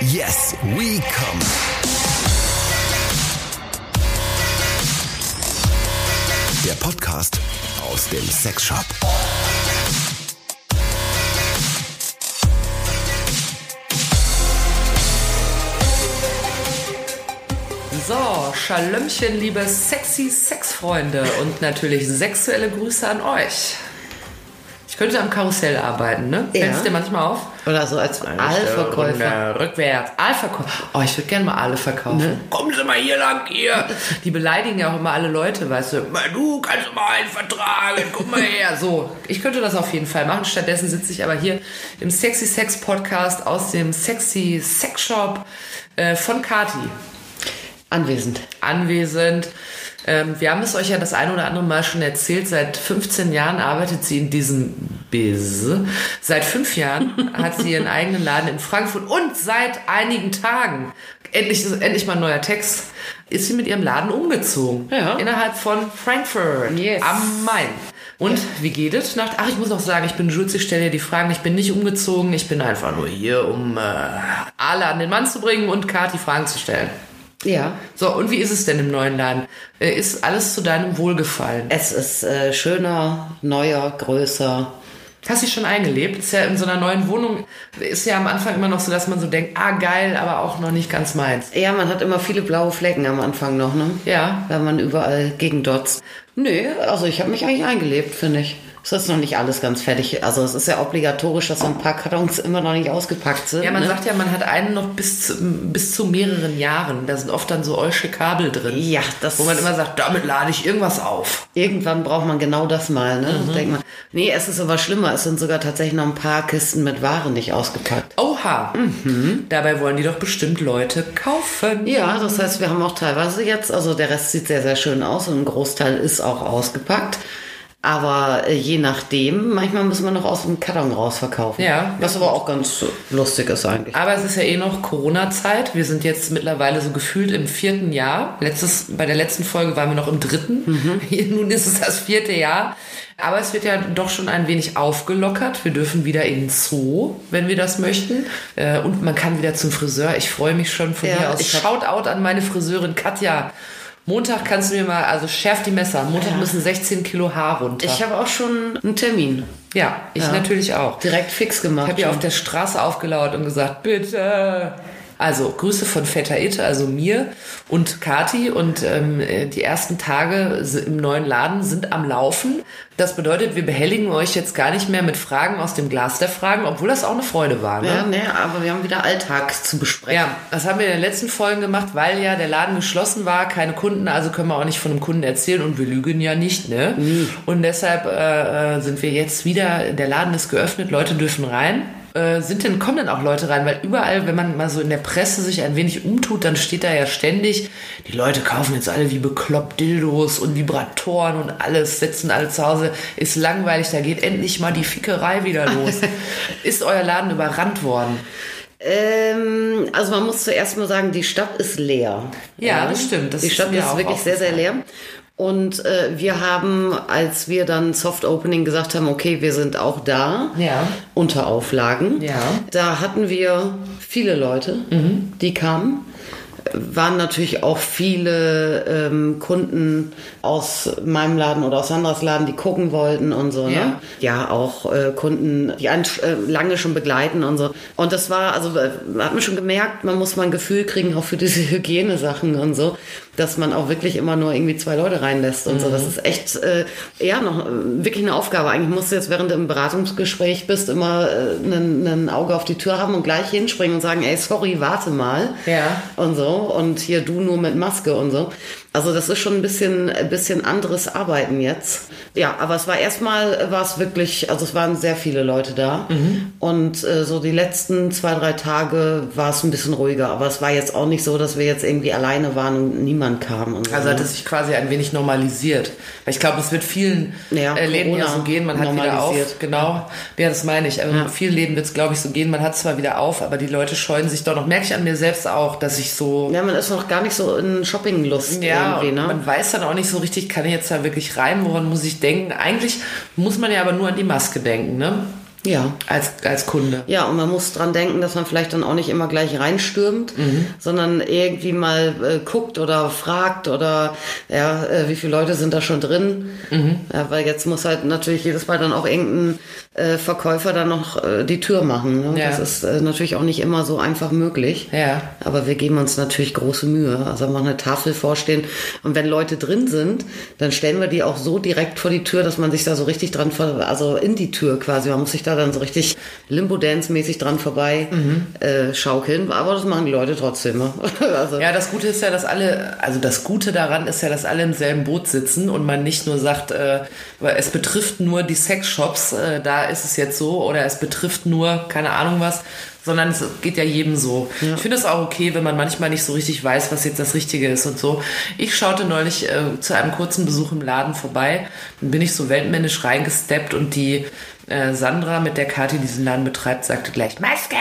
Yes, we come. Der Podcast aus dem Sexshop. So, Schalömchen, liebe sexy Sexfreunde und natürlich sexuelle Grüße an euch. Ich könnte am Karussell arbeiten, ne? Ja. Fällt es dir manchmal auf? Oder so als Aalverkäufer. Rückwärts. Aalverkäufer. Oh, ich würde gerne mal Aale verkaufen. Ne? Kommen Sie mal hier lang, hier. Die beleidigen ja auch immer alle Leute, weißt du. Mal du kannst mal einen vertragen, guck mal her. So, ich könnte das auf jeden Fall machen. Stattdessen sitze ich aber hier im Sexy Sex Podcast aus dem Sexy Sex Shop äh, von Kati Anwesend. anwesend. Ähm, wir haben es euch ja das eine oder andere Mal schon erzählt. Seit 15 Jahren arbeitet sie in diesem Biz. Seit fünf Jahren hat sie ihren eigenen Laden in Frankfurt und seit einigen Tagen, endlich, endlich mal ein neuer Text, ist sie mit ihrem Laden umgezogen. Ja. Innerhalb von Frankfurt Yes. am Main. Und wie geht es? Nach, ach, ich muss noch sagen, ich bin Jules, ich stelle dir die Fragen. Ich bin nicht umgezogen. Ich bin einfach nur hier, um äh, alle an den Mann zu bringen und Kati Fragen zu stellen. Ja. So, und wie ist es denn im neuen Laden? Äh, Ist alles zu deinem Wohlgefallen? Es ist äh, schöner, neuer, größer. Hast du dich schon eingelebt? Ist ja in so einer neuen Wohnung, ist ja am Anfang immer noch so, dass man so denkt, ah geil, aber auch noch nicht ganz meins. Ja, man hat immer viele blaue Flecken am Anfang noch, ne? Ja. Weil man überall gegendotzt. Nö, also ich habe mich eigentlich eingelebt, finde ich. Es ist noch nicht alles ganz fertig. Also es ist ja obligatorisch, dass so ein paar Kartons immer noch nicht ausgepackt sind. Ja, man ne? sagt ja, man hat einen noch bis zu, bis zu mehreren Jahren. Da sind oft dann so eusche Kabel drin. Ja, das Wo man immer sagt, damit lade ich irgendwas auf. Irgendwann braucht man genau das mal, ne? Mhm. Denkt man. Nee, es ist aber schlimmer. Es sind sogar tatsächlich noch ein paar Kisten mit Ware nicht ausgepackt. Oha. Dabei wollen die doch bestimmt Leute kaufen. Ja, das heißt, wir haben auch teilweise jetzt, also der Rest sieht sehr, sehr schön aus und ein Großteil ist auch ausgepackt. Aber äh, je nachdem, manchmal müssen wir noch aus dem Karton rausverkaufen. Ja. Was aber auch ganz lustig ist eigentlich. Aber es ist ja eh noch Corona-Zeit. Wir sind jetzt mittlerweile so gefühlt im vierten Jahr. Letztes, bei der letzten Folge waren wir noch im dritten. Hier, nun ist es das vierte Jahr. Aber es wird ja doch schon ein wenig aufgelockert. Wir dürfen wieder in den Zoo, wenn wir das möchten. Äh, Und man kann wieder zum Friseur. Ich freue mich schon von Ja, hier aus. Shoutout an meine Friseurin Katja. Montag kannst du mir mal, also schärf die Messer. Montag Ja. müssen 16 Kilo Haar runter. Ich habe auch schon einen Termin. ja, ich Ja. natürlich auch. Direkt fix gemacht. Ich habe ja auf der Straße aufgelauert und gesagt, bitte. Also Grüße von Vetter Itte, also mir und Kati. Und ähm, äh, die ersten Tage im neuen Laden sind am Laufen. Das bedeutet, wir behelligen euch jetzt gar nicht mehr mit Fragen aus dem Glas der Fragen, obwohl das auch eine Freude war. Ne? ja, ne, aber wir haben wieder Alltag zu besprechen. Ja, das haben wir in den letzten Folgen gemacht, weil ja der Laden geschlossen war, keine Kunden, also können wir auch nicht von einem Kunden erzählen und wir lügen ja nicht, ne? Und deshalb äh, äh, sind wir jetzt wieder, der Laden ist geöffnet, Leute dürfen rein. Äh, sind denn, kommen denn auch Leute rein? Weil überall, wenn man mal so in der Presse sich ein wenig umtut, dann steht da ja ständig, die Leute kaufen jetzt alle wie bekloppt Dildos und Vibratoren und alles, sitzen alle zu Hause, ist langweilig, da geht endlich mal die Fickerei wieder los. ist euer Laden überrannt worden? Ähm, also man muss zuerst mal sagen, die Stadt ist leer. Ja, das stimmt. Das die ist Stadt ist auch wirklich sehr, sehr leer. Und äh, wir haben, als wir dann Soft Opening gesagt haben, okay, wir sind auch da, Ja. unter Auflagen, Ja. da hatten wir viele Leute, Mhm. die kamen. Waren natürlich auch viele ähm, Kunden aus meinem Laden oder aus Sandras Laden, die gucken wollten und so. Ja. Ne? Ja, auch äh, Kunden, die einen äh, lange schon begleiten und so. Und das war, also äh, hat man schon gemerkt, man muss mal ein Gefühl kriegen, auch für diese Hygienesachen und so, dass man auch wirklich immer nur irgendwie zwei Leute reinlässt und so. Das ist echt, äh, ja, noch äh, wirklich eine Aufgabe. Eigentlich musst du jetzt, während du im Beratungsgespräch bist, immer äh, ein, ein Auge auf die Tür haben und gleich hinspringen und sagen, ey, sorry, warte mal. Ja. Und so. Und hier du nur mit Maske und so. Also das ist schon ein bisschen, ein bisschen anderes Arbeiten jetzt. Ja, aber es war erstmal, war es wirklich, also es waren sehr viele Leute da. Und äh, so die letzten zwei, drei Tage war es ein bisschen ruhiger. Aber es war jetzt auch nicht so, dass wir jetzt irgendwie alleine waren und niemand kam. Und so, Also hat ne? es sich quasi ein wenig normalisiert. Weil ich glaube, es wird vielen Ja, äh, Läden ja so gehen, man hat wieder auf. Genau. Ja, das meine ich. Also vielen Läden wird es, glaube ich, so gehen, man hat zwar wieder auf, aber die Leute scheuen sich doch noch. Merke ich an mir selbst auch, dass ich so. ja, man ist noch gar nicht so in Shoppinglust Ja, irgendwie, ne? man weiß dann auch nicht so richtig, kann ich jetzt da wirklich rein, woran muss ich denken? Eigentlich muss man ja aber nur an die Maske denken, ne? Ja. Als, als Kunde. Ja, und man muss dran denken, dass man vielleicht dann auch nicht immer gleich reinstürmt, sondern irgendwie mal äh, guckt oder fragt oder ja, äh, wie viele Leute sind da schon drin. Ja, weil jetzt muss halt natürlich jedes Mal dann auch irgendein äh, Verkäufer dann noch äh, die Tür machen. Ne? Ja. Das ist äh, natürlich auch nicht immer so einfach möglich. Ja. Aber wir geben uns natürlich große Mühe. Also machen eine Tafel vorstehen. Und wenn Leute drin sind, dann stellen wir die auch so direkt vor die Tür, dass man sich da so richtig dran, also in die Tür quasi. Man muss sich da dann so richtig Limbo-Dance-mäßig dran vorbei äh, schaukeln. Aber das machen die Leute trotzdem. ne? also, Ja, das Gute ist ja, dass alle, also das Gute daran ist ja, dass alle im selben Boot sitzen und man nicht nur sagt, äh, es betrifft nur die Sexshops, äh, da ist es jetzt so, oder es betrifft nur, keine Ahnung was, sondern es geht ja jedem so. Ich finde es auch okay, wenn man manchmal nicht so richtig weiß, was jetzt das Richtige ist und so. Ich schaute neulich äh, zu einem kurzen Besuch im Laden vorbei, dann bin ich so weltmännisch reingesteppt und die äh, Sandra, mit der Kathi diesen Laden betreibt, sagte gleich, Maske!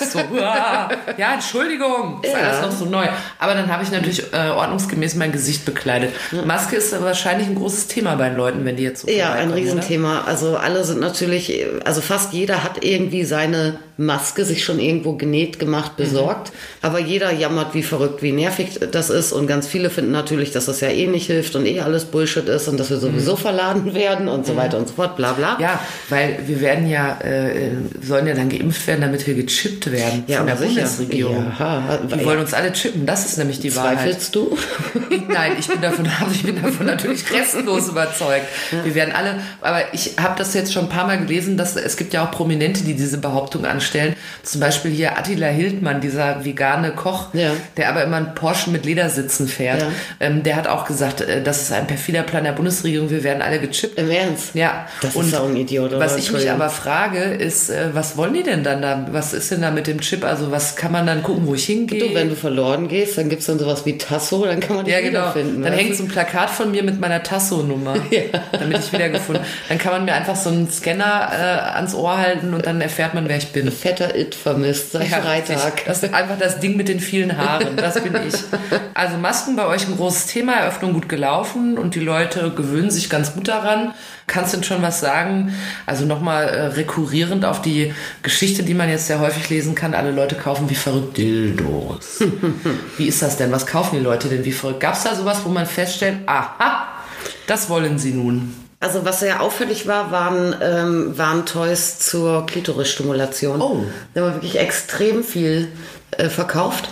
so, uah. ja, Entschuldigung, ist Ja. alles noch so neu. Aber dann habe ich natürlich äh, ordnungsgemäß mein Gesicht bekleidet. Maske ist wahrscheinlich ein großes Thema bei den Leuten, wenn die jetzt so Ja, ein vorbeikommen, oder? Riesenthema. Also alle sind natürlich, also fast jeder hat irgendwie seine Maske sich schon irgendwo genäht, gemacht, besorgt. Aber jeder jammert wie verrückt, wie nervig das ist. Und ganz viele finden natürlich, dass das ja eh nicht hilft und eh alles Bullshit ist und dass wir sowieso verladen werden und so weiter und so fort, bla bla. Ja, weil wir werden ja, äh, sollen ja dann geimpft werden, damit wir gechippt werden Ja, von der sicher. Bundesregierung. Ja, die wollen uns alle chippen, das ist nämlich die Wahrheit. Zweifelst du? Nein, ich bin davon, ich bin davon natürlich restlos überzeugt. Wir werden alle, aber ich habe das jetzt schon ein paar Mal gelesen, dass es gibt ja auch Prominente, die diese Behauptung anstellen. Zum Beispiel hier Attila Hildmann, dieser vegane Koch, Ja. der aber immer einen Porsche mit Ledersitzen fährt. Ja. Ähm, der hat auch gesagt, äh, das ist ein perfider Plan der Bundesregierung, wir werden alle gechippt. Im Ernst? Ja, Das ist auch ein Idiot, oder? Was ich mich aber frage, ist, äh, was wollen die denn dann da? Was ist denn da mit dem Chip? Also was kann man dann gucken, wo ich hingehe? Du, wenn du verloren gehst, dann gibt's dann sowas wie Tasso, dann kann man dich ja, genau. wiederfinden. Dann hängt so ein Plakat von mir mit meiner Tasso-Nummer, damit ich wiedergefunden. Dann kann man mir einfach so einen Scanner äh, ans Ohr halten und dann erfährt man, wer ich bin. Fetter It vermisst seit Ja, Freitag. Das ist einfach das Ding mit den vielen Haaren. Das bin ich. Also Masken bei euch ein großes Thema, Eröffnung gut gelaufen und die Leute gewöhnen sich ganz gut daran. Kannst du denn schon was sagen? Also nochmal äh, rekurrierend auf die Geschichte, die man jetzt sehr häufig lesen kann. Alle Leute kaufen wie verrückt Dildos. wie ist das denn? Was kaufen die Leute denn wie verrückt? Gab es da sowas, wo man feststellt, aha, das wollen sie nun? Also was sehr auffällig war, waren, ähm, waren Toys zur Klitorisstimulation. Oh. Da haben wir wirklich extrem viel äh, verkauft.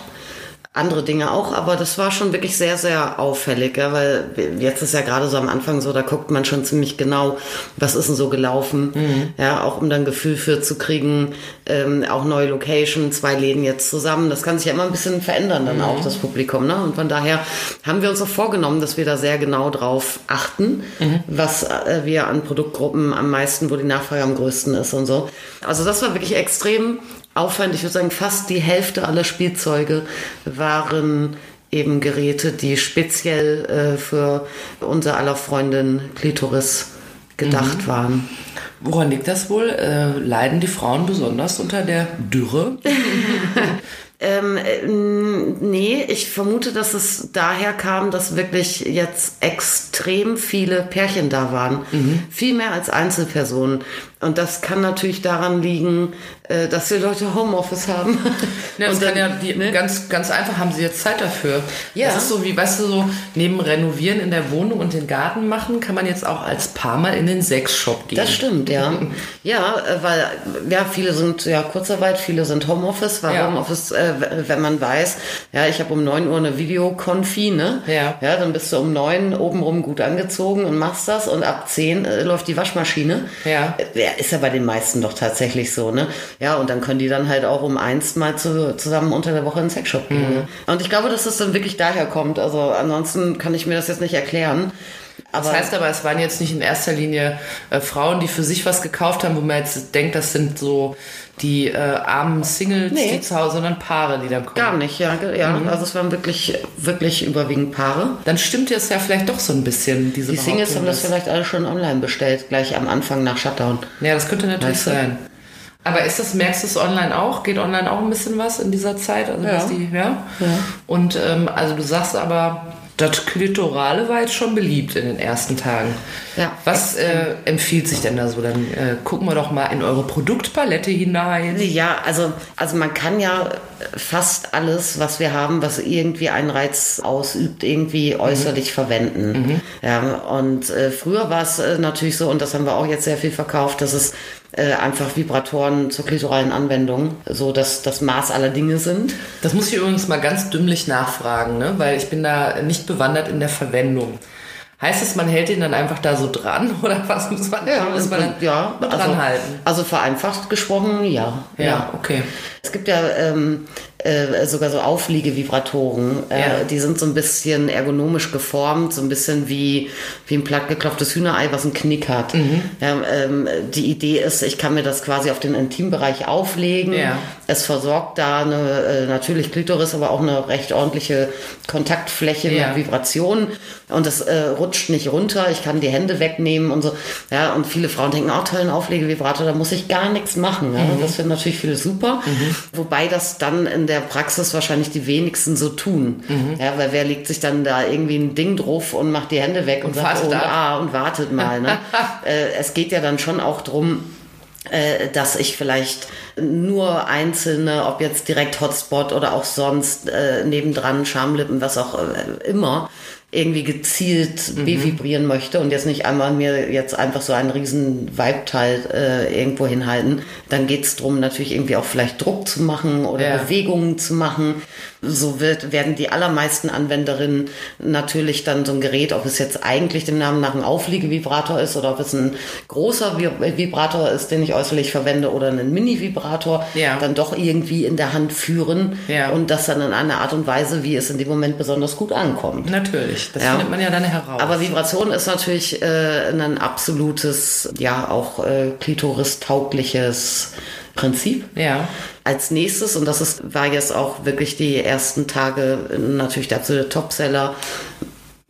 Andere Dinge auch, aber das war schon wirklich sehr, sehr auffällig, ja, weil jetzt ist ja gerade so am Anfang so, da guckt man schon ziemlich genau, was ist denn so gelaufen, ja, auch um dann ein Gefühl für zu kriegen, ähm, auch neue Location, zwei Läden jetzt zusammen, das kann sich ja immer ein bisschen verändern dann auch, das Publikum, ne, und von daher haben wir uns auch vorgenommen, dass wir da sehr genau drauf achten, was äh, wir an Produktgruppen am meisten, wo die Nachfrage am größten ist und so. Also das war wirklich extrem aufwendig. Ich würde sagen, fast die Hälfte aller Spielzeuge waren eben Geräte, die speziell äh, für unser aller Freundin Klitoris gedacht waren. Woran liegt das wohl? Äh, leiden die Frauen besonders unter der Dürre? Ähm, äh, nee, ich vermute, dass es daher kam, dass wirklich jetzt extrem viele Pärchen da waren. Viel mehr als Einzelpersonen. Und das kann natürlich daran liegen, äh, dass die Leute Homeoffice haben. Ja, das Und kann dann- ja die, ganz, ganz einfach haben sie jetzt Zeit dafür. Ja. Das ist so wie, weißt du, so neben Renovieren in der Wohnung und den Garten machen, kann man jetzt auch als Paar mal in den Sexshop gehen. Das stimmt, ja. Ja, äh, weil ja, viele sind ja Kurzarbeit, viele sind Homeoffice, weil Ja. Homeoffice, äh, wenn man weiß, ja, ich habe um 9 Uhr eine Videokonfi, ne? Ja. Ja, dann bist du um 9 obenrum gut angezogen und machst das und ab 10 äh, läuft die Waschmaschine. Ja. Äh, ist ja bei den meisten doch tatsächlich so, ne? Ja, und dann können die dann halt auch um eins mal zu, zusammen unter der Woche in den Sexshop gehen. Mhm. Ne? Und ich glaube, dass das dann wirklich daher kommt. Also ansonsten kann ich mir das jetzt nicht erklären. Aber Das heißt aber, es waren jetzt nicht in erster Linie äh, Frauen, die für sich was gekauft haben, wo man jetzt denkt, das sind so die äh, armen Singles, Nee. die zu Hause, sondern Paare, die dann kommen. Gar nicht, ja. ja. Mhm. Also es waren wirklich, wirklich überwiegend Paare. Dann stimmt es ja vielleicht doch so ein bisschen, diese Die Singles haben das vielleicht alle schon online bestellt, gleich am Anfang nach Shutdown. Ja, das könnte natürlich Weißt du? sein. Aber ist das, merkst du es online auch? Geht online auch ein bisschen was in dieser Zeit? Also Ja. die, ja? Und ähm, also du sagst aber, das Klitorale war jetzt schon beliebt in den ersten Tagen. Ja, Was äh, empfiehlt sich denn da so? Dann äh, gucken wir doch mal in eure Produktpalette hinein. Ja, also, also man kann ja fast alles, was wir haben, was irgendwie einen Reiz ausübt, irgendwie äußerlich verwenden. Ja, und äh, früher war es äh, natürlich so, und das haben wir auch jetzt sehr viel verkauft, dass es äh, einfach Vibratoren zur klitoralen Anwendung so dass das Maß aller Dinge sind. Das muss ich übrigens mal ganz dümmlich nachfragen, ne? weil ich bin da nicht bewandert in der Verwendung. Heißt es, man hält ihn dann einfach da so dran oder was muss man, muss man dann ja, also, dran halten? Also vereinfacht gesprochen, ja. Ja, okay. Es gibt ja ähm, äh, sogar so Aufliegevibratoren. Äh, Ja. Die sind so ein bisschen ergonomisch geformt, so ein bisschen wie, wie ein plattgeklopftes Hühnerei, was einen Knick hat. Mhm. Ja, ähm, die Idee ist, ich kann mir das quasi auf den Intimbereich auflegen. Ja. Es versorgt da eine, äh, natürlich Klitoris, aber auch eine recht ordentliche Kontaktfläche mit Vibrationen. Und es äh, rutscht nicht runter. Ich kann die Hände wegnehmen und so. Ja, und viele Frauen denken, oh, tollen Auflegevibrator, da muss ich gar nichts machen. Ja. Das finden natürlich viele super. Wobei das dann in der Praxis wahrscheinlich die wenigsten so tun. Ja, weil wer legt sich dann da irgendwie ein Ding drauf und macht die Hände weg und, sagt, wartet oh, ah, und wartet mal. Ne? äh, es geht ja dann schon auch drum, äh, dass ich vielleicht nur einzelne, ob jetzt direkt Hotspot oder auch sonst äh, nebendran Schamlippen, was auch äh, immer, irgendwie gezielt bevibrieren möchte und jetzt nicht einmal mir jetzt einfach so einen riesen Vibe-Teil äh, irgendwo hinhalten. Dann geht's drum natürlich irgendwie auch vielleicht Druck zu machen oder Ja. Bewegungen zu machen. So wird, werden die allermeisten Anwenderinnen natürlich dann so ein Gerät, ob es jetzt eigentlich dem Namen nach ein Aufliegevibrator ist oder ob es ein großer Vi- Vibrator ist, den ich äußerlich verwende oder einen Mini-Vibrator, Ja. dann doch irgendwie in der Hand führen Ja. und das dann in einer Art und Weise, wie es in dem Moment besonders gut ankommt. Natürlich, das Ja. findet man ja dann heraus. Aber Vibration ist natürlich äh, ein absolutes, ja auch äh, klitoris-taugliches Prinzip. ja. Als nächstes, und das ist, war jetzt auch wirklich die ersten Tage natürlich der absolute Topseller,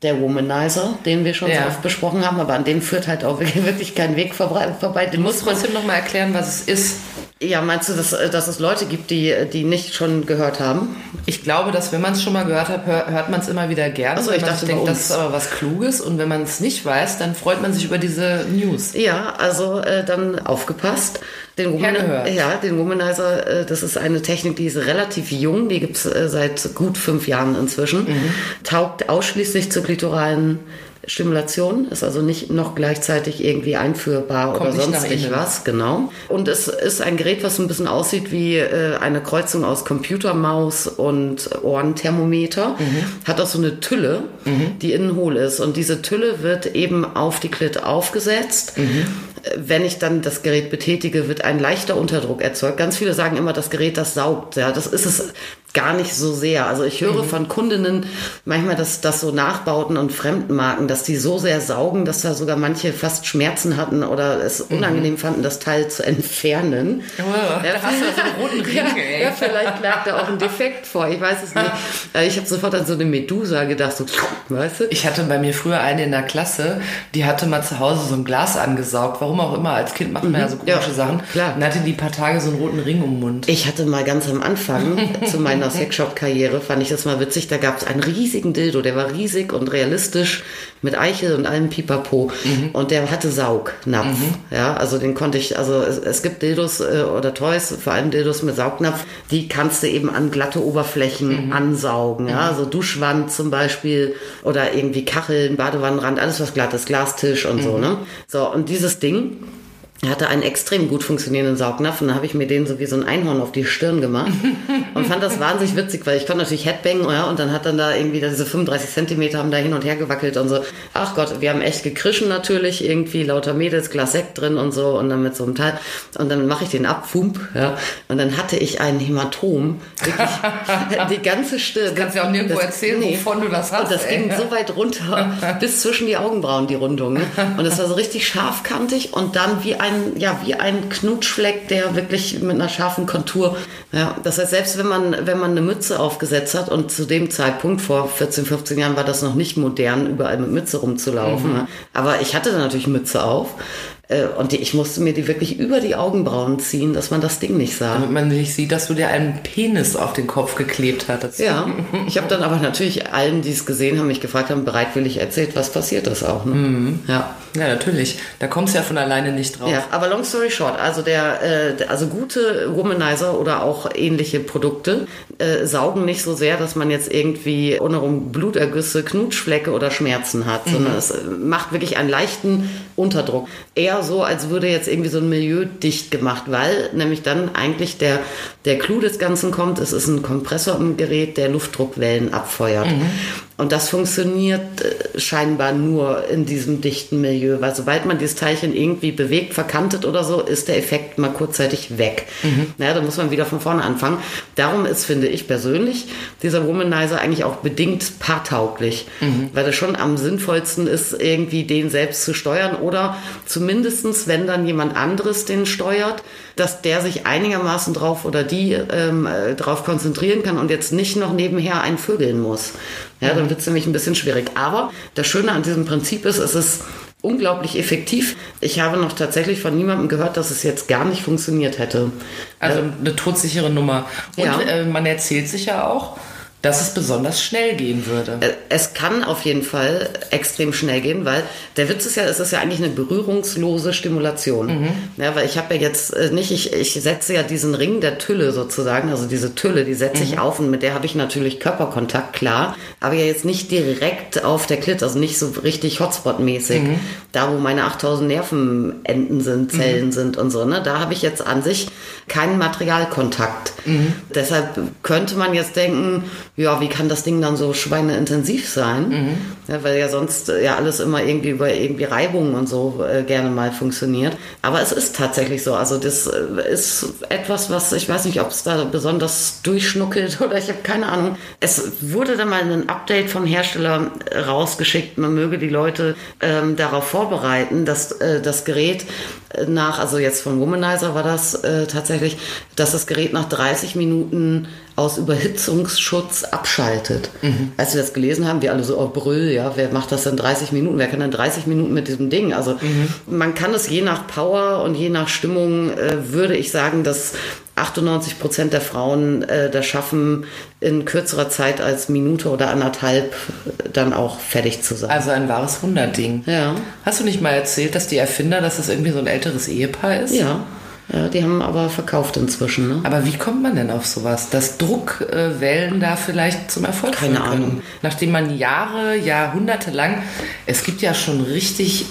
der Womanizer, den wir schon Ja. so oft besprochen haben, aber an dem führt halt auch wirklich, kein Weg vorbei. Den muss man, trotzdem noch mal erklären, was es ist. Ja, meinst du, dass, äh, dass es Leute gibt, die, die nicht schon gehört haben? Ich glaube, dass wenn man es schon mal gehört hat, hör, hört man es immer wieder gerne. Ach so, weil ich dachte denkt, das ist aber was Kluges. Und wenn man es nicht weiß, dann freut man sich über diese News. Ja, also äh, dann aufgepasst. Den, hört. ja, den Womanizer, äh, das ist eine Technik, die ist relativ jung, die gibt's äh, seit gut fünf Jahren inzwischen. Mhm. Taugt ausschließlich zur klitoralen Stimulation, ist also nicht noch gleichzeitig irgendwie einführbar Kommt oder nicht nach sonstig innen. was, genau. Und es ist ein Gerät, was ein bisschen aussieht wie äh, eine Kreuzung aus Computermaus und Ohrenthermometer. Mhm. Hat auch so eine Tülle, die innen hohl ist. Und diese Tülle wird eben auf die Klit aufgesetzt. Mhm. Wenn ich dann das Gerät betätige, wird ein leichter Unterdruck erzeugt. Ganz viele sagen immer, das Gerät, das saugt. Ja, das ist es gar nicht so sehr. Also ich höre Mhm. von Kundinnen manchmal, dass das so Nachbauten und Fremdmarken, dass die so sehr saugen, dass da sogar manche fast Schmerzen hatten oder es unangenehm fanden, das Teil zu entfernen. Oh, da hast du ja so einen roten Ring, ja, ja, vielleicht lag da auch ein Defekt vor. Ich weiß es nicht. Äh, Ich habe sofort an so eine Medusa gedacht, so, weißt du? Ich hatte bei mir früher eine in der Klasse, die hatte mal zu Hause so ein Glas angesaugt. Warum auch immer. Als Kind macht man ja so komische Ja, Sachen. klar. Und hatte die paar Tage so einen roten Ring um den Mund. Ich hatte mal ganz am Anfang zu meiner Sexshop-Karriere, fand ich das mal witzig, da gab es einen riesigen Dildo, der war riesig und realistisch mit Eichel und allem Pipapo. Und der hatte Saugnapf. Ja, also den konnte ich, also es, es gibt Dildos äh, oder Toys, vor allem Dildos mit Saugnapf, die kannst du eben an glatte Oberflächen ansaugen. Ja, so Duschwand zum Beispiel oder irgendwie Kacheln, Badewannenrand, alles was glatt ist, Glastisch und so, ne? So, und dieses Ding, er hatte einen extrem gut funktionierenden Saugnapf und dann habe ich mir den so wie so ein Einhorn auf die Stirn gemacht und fand das wahnsinnig witzig, weil ich konnte natürlich Headbang ja, und dann hat dann da irgendwie diese 35 Zentimeter haben da hin und her gewackelt und so. Ach Gott, wir haben echt gekrischen natürlich, irgendwie lauter Mädels, Glas Sekt drin und so und dann mit so einem Teil und dann mache ich den ab, fump, ja, und dann hatte ich ein Hämatom, wirklich die ganze Stirn. kannst du ja auch nirgendwo erzählen, wovon du das hast, Und das ey. ging so weit runter, bis zwischen die Augenbrauen, die Rundung. Ne? Und es war so richtig scharfkantig und dann wie ein, ja, wie ein Knutschfleck, der wirklich mit einer scharfen Kontur. Ja, das heißt, selbst wenn man, wenn man eine Mütze aufgesetzt hat und zu dem Zeitpunkt, vor 14, 15 Jahren, war das noch nicht modern, überall mit Mütze rumzulaufen. Ne? Aber ich hatte dann natürlich Mütze auf. äh, Und die, ich musste mir die wirklich über die Augenbrauen ziehen, dass man das Ding nicht sah. Damit man nicht sieht, dass du dir einen Penis auf den Kopf geklebt hattest. Ja, ich habe dann aber natürlich allen, die es gesehen haben, mich gefragt haben, bereitwillig erzählt, was passiert ist auch. Ne? Ja. Ja, natürlich. Da kommst du ja von alleine nicht drauf. Ja, aber long story short, also der, äh, also gute Womanizer oder auch ähnliche Produkte äh, saugen nicht so sehr, dass man jetzt irgendwie ohne rum Blutergüsse, Knutschflecke oder Schmerzen hat, sondern es äh, macht wirklich einen leichten Unterdruck. Eher so, als würde jetzt irgendwie so ein Milieu dicht gemacht, weil nämlich dann eigentlich der, der Clou des Ganzen kommt, es ist ein Kompressor im Gerät, der Luftdruckwellen abfeuert. Und das funktioniert äh, scheinbar nur in diesem dichten Milieu, weil sobald man dieses Teilchen irgendwie bewegt, verkantet oder so, ist der Effekt mal kurzzeitig weg. Ja, da muss man wieder von vorne anfangen. Darum ist, finde ich persönlich, dieser Womanizer eigentlich auch bedingt paartauglich, weil das schon am sinnvollsten ist, irgendwie den selbst zu steuern oder zumindestens, wenn dann jemand anderes den steuert, dass der sich einigermaßen drauf oder die ähm, äh, drauf konzentrieren kann und jetzt nicht noch nebenher ein Vögeln muss. Ja, dann wird es nämlich ein bisschen schwierig. Aber das Schöne an diesem Prinzip ist, es ist unglaublich effektiv. Ich habe noch tatsächlich von niemandem gehört, dass es jetzt gar nicht funktioniert hätte. Also eine todsichere Nummer. Und Ja. äh, man erzählt sich ja auch, dass es besonders schnell gehen würde. Äh, Es kann auf jeden Fall extrem schnell gehen, weil der Witz ist ja, es ist ja eigentlich eine berührungslose Stimulation. Ja, weil ich habe ja jetzt äh, nicht, ich, ich setze ja diesen Ring der Tülle sozusagen, also diese Tülle, die setze ich auf und mit der habe ich natürlich Körperkontakt, klar, aber ja jetzt nicht direkt auf der Klit, also nicht so richtig Hotspot-mäßig, da wo meine 8000 Nervenenden sind, Zellen sind und so, ne, da habe ich jetzt an sich keinen Materialkontakt. Deshalb könnte man jetzt denken, ja, wie kann das Ding dann so schweineintensiv sein? Ja, weil ja sonst äh, ja alles immer irgendwie über irgendwie Reibungen und so äh, gerne mal funktioniert. Aber es ist tatsächlich so. Also das äh, ist etwas, was ich weiß nicht, ob es da besonders durchschnuckelt oder ich habe keine Ahnung. Es wurde dann mal ein Update vom Hersteller rausgeschickt. Man möge die Leute ähm, darauf vorbereiten, dass äh, das Gerät nach, also jetzt von Womanizer war das äh, tatsächlich, dass das Gerät nach 30 Minuten aus Überhitzungsschutz abschaltet. Als wir das gelesen haben, wir alle so, oh Brüll, ja, wer macht das denn 30 Minuten? Wer kann denn 30 Minuten mit diesem Ding? Also man kann es je nach Power und je nach Stimmung, äh, würde ich sagen, dass 98 Prozent der Frauen äh, das schaffen, in kürzerer Zeit als Minute oder anderthalb äh, dann auch fertig zu sein. Also ein wahres Wunderding. Ja. Hast du nicht mal erzählt, dass die Erfinder, dass das irgendwie so ein älteres Ehepaar ist? Ja. ja, die haben aber verkauft inzwischen. Ne? Aber wie kommt man denn auf sowas, dass Druckwellen da vielleicht zum Erfolg Keine? Ahnung. Nachdem man Jahre, Jahrhunderte lang, es gibt ja schon richtig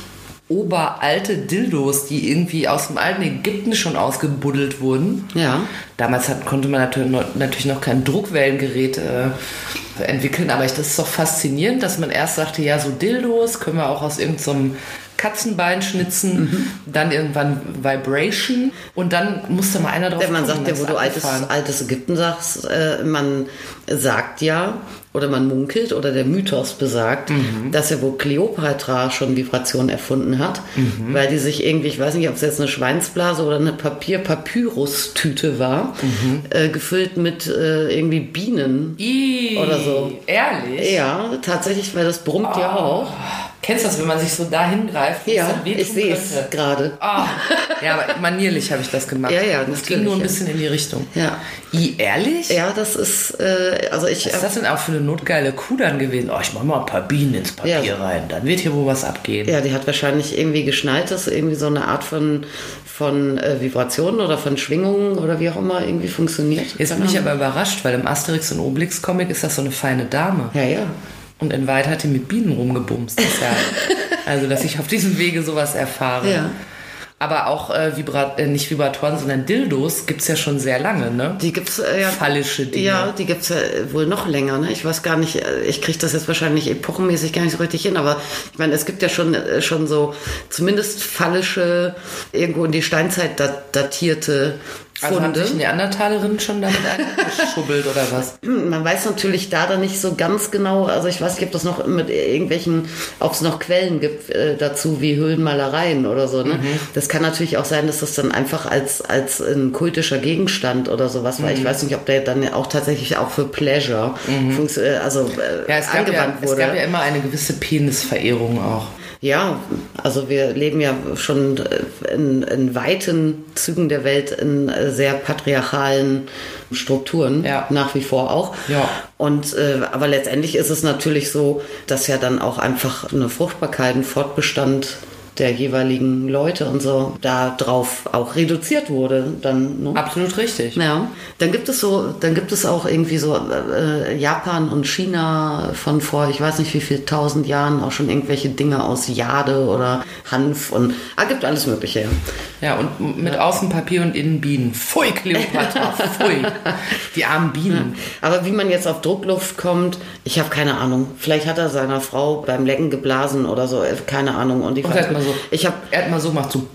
oberalte Dildos, die irgendwie aus dem alten Ägypten schon ausgebuddelt wurden. Ja. Damals hat, konnte man natürlich noch, kein Druckwellengerät äh, entwickeln, aber ich, das ist doch faszinierend, dass man erst sagte, ja, so Dildos können wir auch aus irgendeinem Katzenbein schnitzen, Mhm. dann irgendwann Vibration und dann musste mal einer drauf Denn man kommen, sagt ja, wo du altes, altes Ägypten sagst, äh, man sagt ja oder man munkelt oder der Mythos besagt, Mhm. dass ja wohl Kleopatra schon Vibrationen erfunden hat, weil die sich irgendwie, ich weiß nicht, ob es jetzt eine Schweinsblase oder eine Papier-Papyrus-Tüte war, Mhm. äh, gefüllt mit äh, irgendwie Bienen. Ih, oder so. Ehrlich? Ja, tatsächlich, weil das brummt ja auch. Kennst du das, wenn man sich so dahin greift? wie es Ja, ich sehe es gerade. Ah, ja, aber manierlich habe ich das gemacht. Ja, ja, Das ging nur ein natürlich, ja. bisschen in die Richtung. Ja. I, ehrlich? Ja, das ist, äh, also ich. Was ist das denn auch für eine notgeile Kuh dann gewesen? Oh, ich mach mal ein paar Bienen ins Papier Ja. rein. Dann wird hier wohl was abgehen. Ja, die hat wahrscheinlich irgendwie geschnallt, dass irgendwie so eine Art von, von äh, Vibrationen oder von Schwingungen oder wie auch immer irgendwie funktioniert. Jetzt bin ich aber überrascht, weil im Asterix und Obelix Comic ist das so eine feine Dame. Ja, ja. Und in Wahrheit hat die mit Bienen rumgebumst. Das ja, also, dass ich auf diesem Wege sowas erfahre. Ja. Aber auch äh, Vibra äh, nicht Vibratoren, sondern Dildos gibt's ja schon sehr lange, ne? Die gibt's äh, ja. Phallische Dinge. Ja, die gibt's ja wohl noch länger. Ne? Ich weiß gar nicht, äh, ich kriege das jetzt wahrscheinlich epochenmäßig gar nicht so richtig hin, aber ich meine, es gibt ja schon, äh, schon so zumindest phallische, irgendwo in die Steinzeit dat datierte Also haben Funde. sich Neandertalerinnen schon damit eingeschubbelt oder was? Man weiß natürlich da dann nicht so ganz genau, also ich weiß nicht, ob das noch mit irgendwelchen, ob es noch Quellen gibt äh, dazu, wie Höhlenmalereien oder so. Ne? Das kann natürlich auch sein, dass das dann einfach als, als ein kultischer Gegenstand oder sowas war. Ich weiß nicht, ob der dann auch tatsächlich auch für Pleasure funktio- äh, also, äh, Ja, es gab ja, angewandt es wurde. gab ja immer eine gewisse Penisverehrung auch. Ja, also wir leben ja schon äh, in, in weiten Zügen der Welt in äh, sehr patriarchalen Strukturen, Ja. nach wie vor auch. Ja. Und äh, aber letztendlich ist es natürlich so, dass ja dann auch einfach eine Fruchtbarkeit, ein Fortbestand der jeweiligen Leute und so da drauf auch reduziert wurde. Dann, ne? Absolut richtig. Ja, dann gibt es so, dann gibt es auch irgendwie so äh, Japan und China von vor, ich weiß nicht wie viel tausend Jahren auch schon irgendwelche Dinge aus Jade oder Hanf und ah, gibt alles Mögliche. Ja, und mit Außenpapier und Innenbienen. Pfui, Cleopatra, pfui. Die armen Bienen. Aber wie man jetzt auf Druckluft kommt, ich habe keine Ahnung. Vielleicht hat er seiner Frau beim Lecken geblasen oder so, äh, keine Ahnung. Und er hat mal so, ich habe er hat mal so gemacht, so.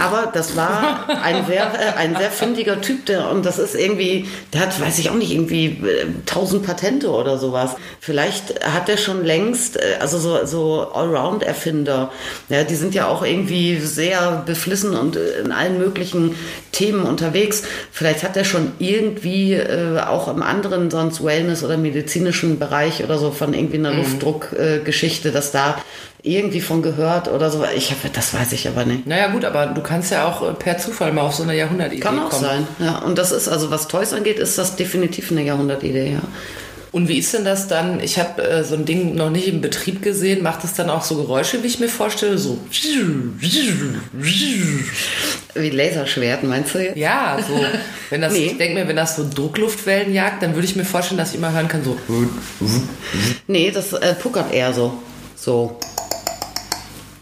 aber das war ein sehr, äh, ein sehr findiger Typ, der, und das ist irgendwie, der hat, weiß ich auch nicht, irgendwie äh, tausend Patente oder sowas. Vielleicht hat der schon längst, also so, so Allround-Erfinder, ja, die sind ja auch irgendwie sehr beflissen und in allen möglichen Themen unterwegs. Vielleicht hat er schon irgendwie äh, auch im anderen, sonst Wellness- oder medizinischen Bereich oder so von irgendwie einer Luftdruckgeschichte, dass da irgendwie von gehört oder so. Ich hab, das weiß ich aber nicht. Naja, gut, aber du kannst ja auch äh, per Zufall mal auf so eine Jahrhundertidee Kann auch kommen. sein, ja. Und das ist, also was Toys angeht, ist das definitiv eine Jahrhundertidee, ja. Und wie ist denn das dann? Ich habe äh, so ein Ding noch nicht im Betrieb gesehen. Macht es dann auch so Geräusche, wie ich mir vorstelle? So. Wie Laserschwert, meinst du jetzt? Ja, so. Wenn das, Nee. Ich denke mir, wenn das so Druckluftvellen jagt, dann würde ich mir vorstellen, dass ich immer hören kann, so. Nee, das äh, puckert eher so. So,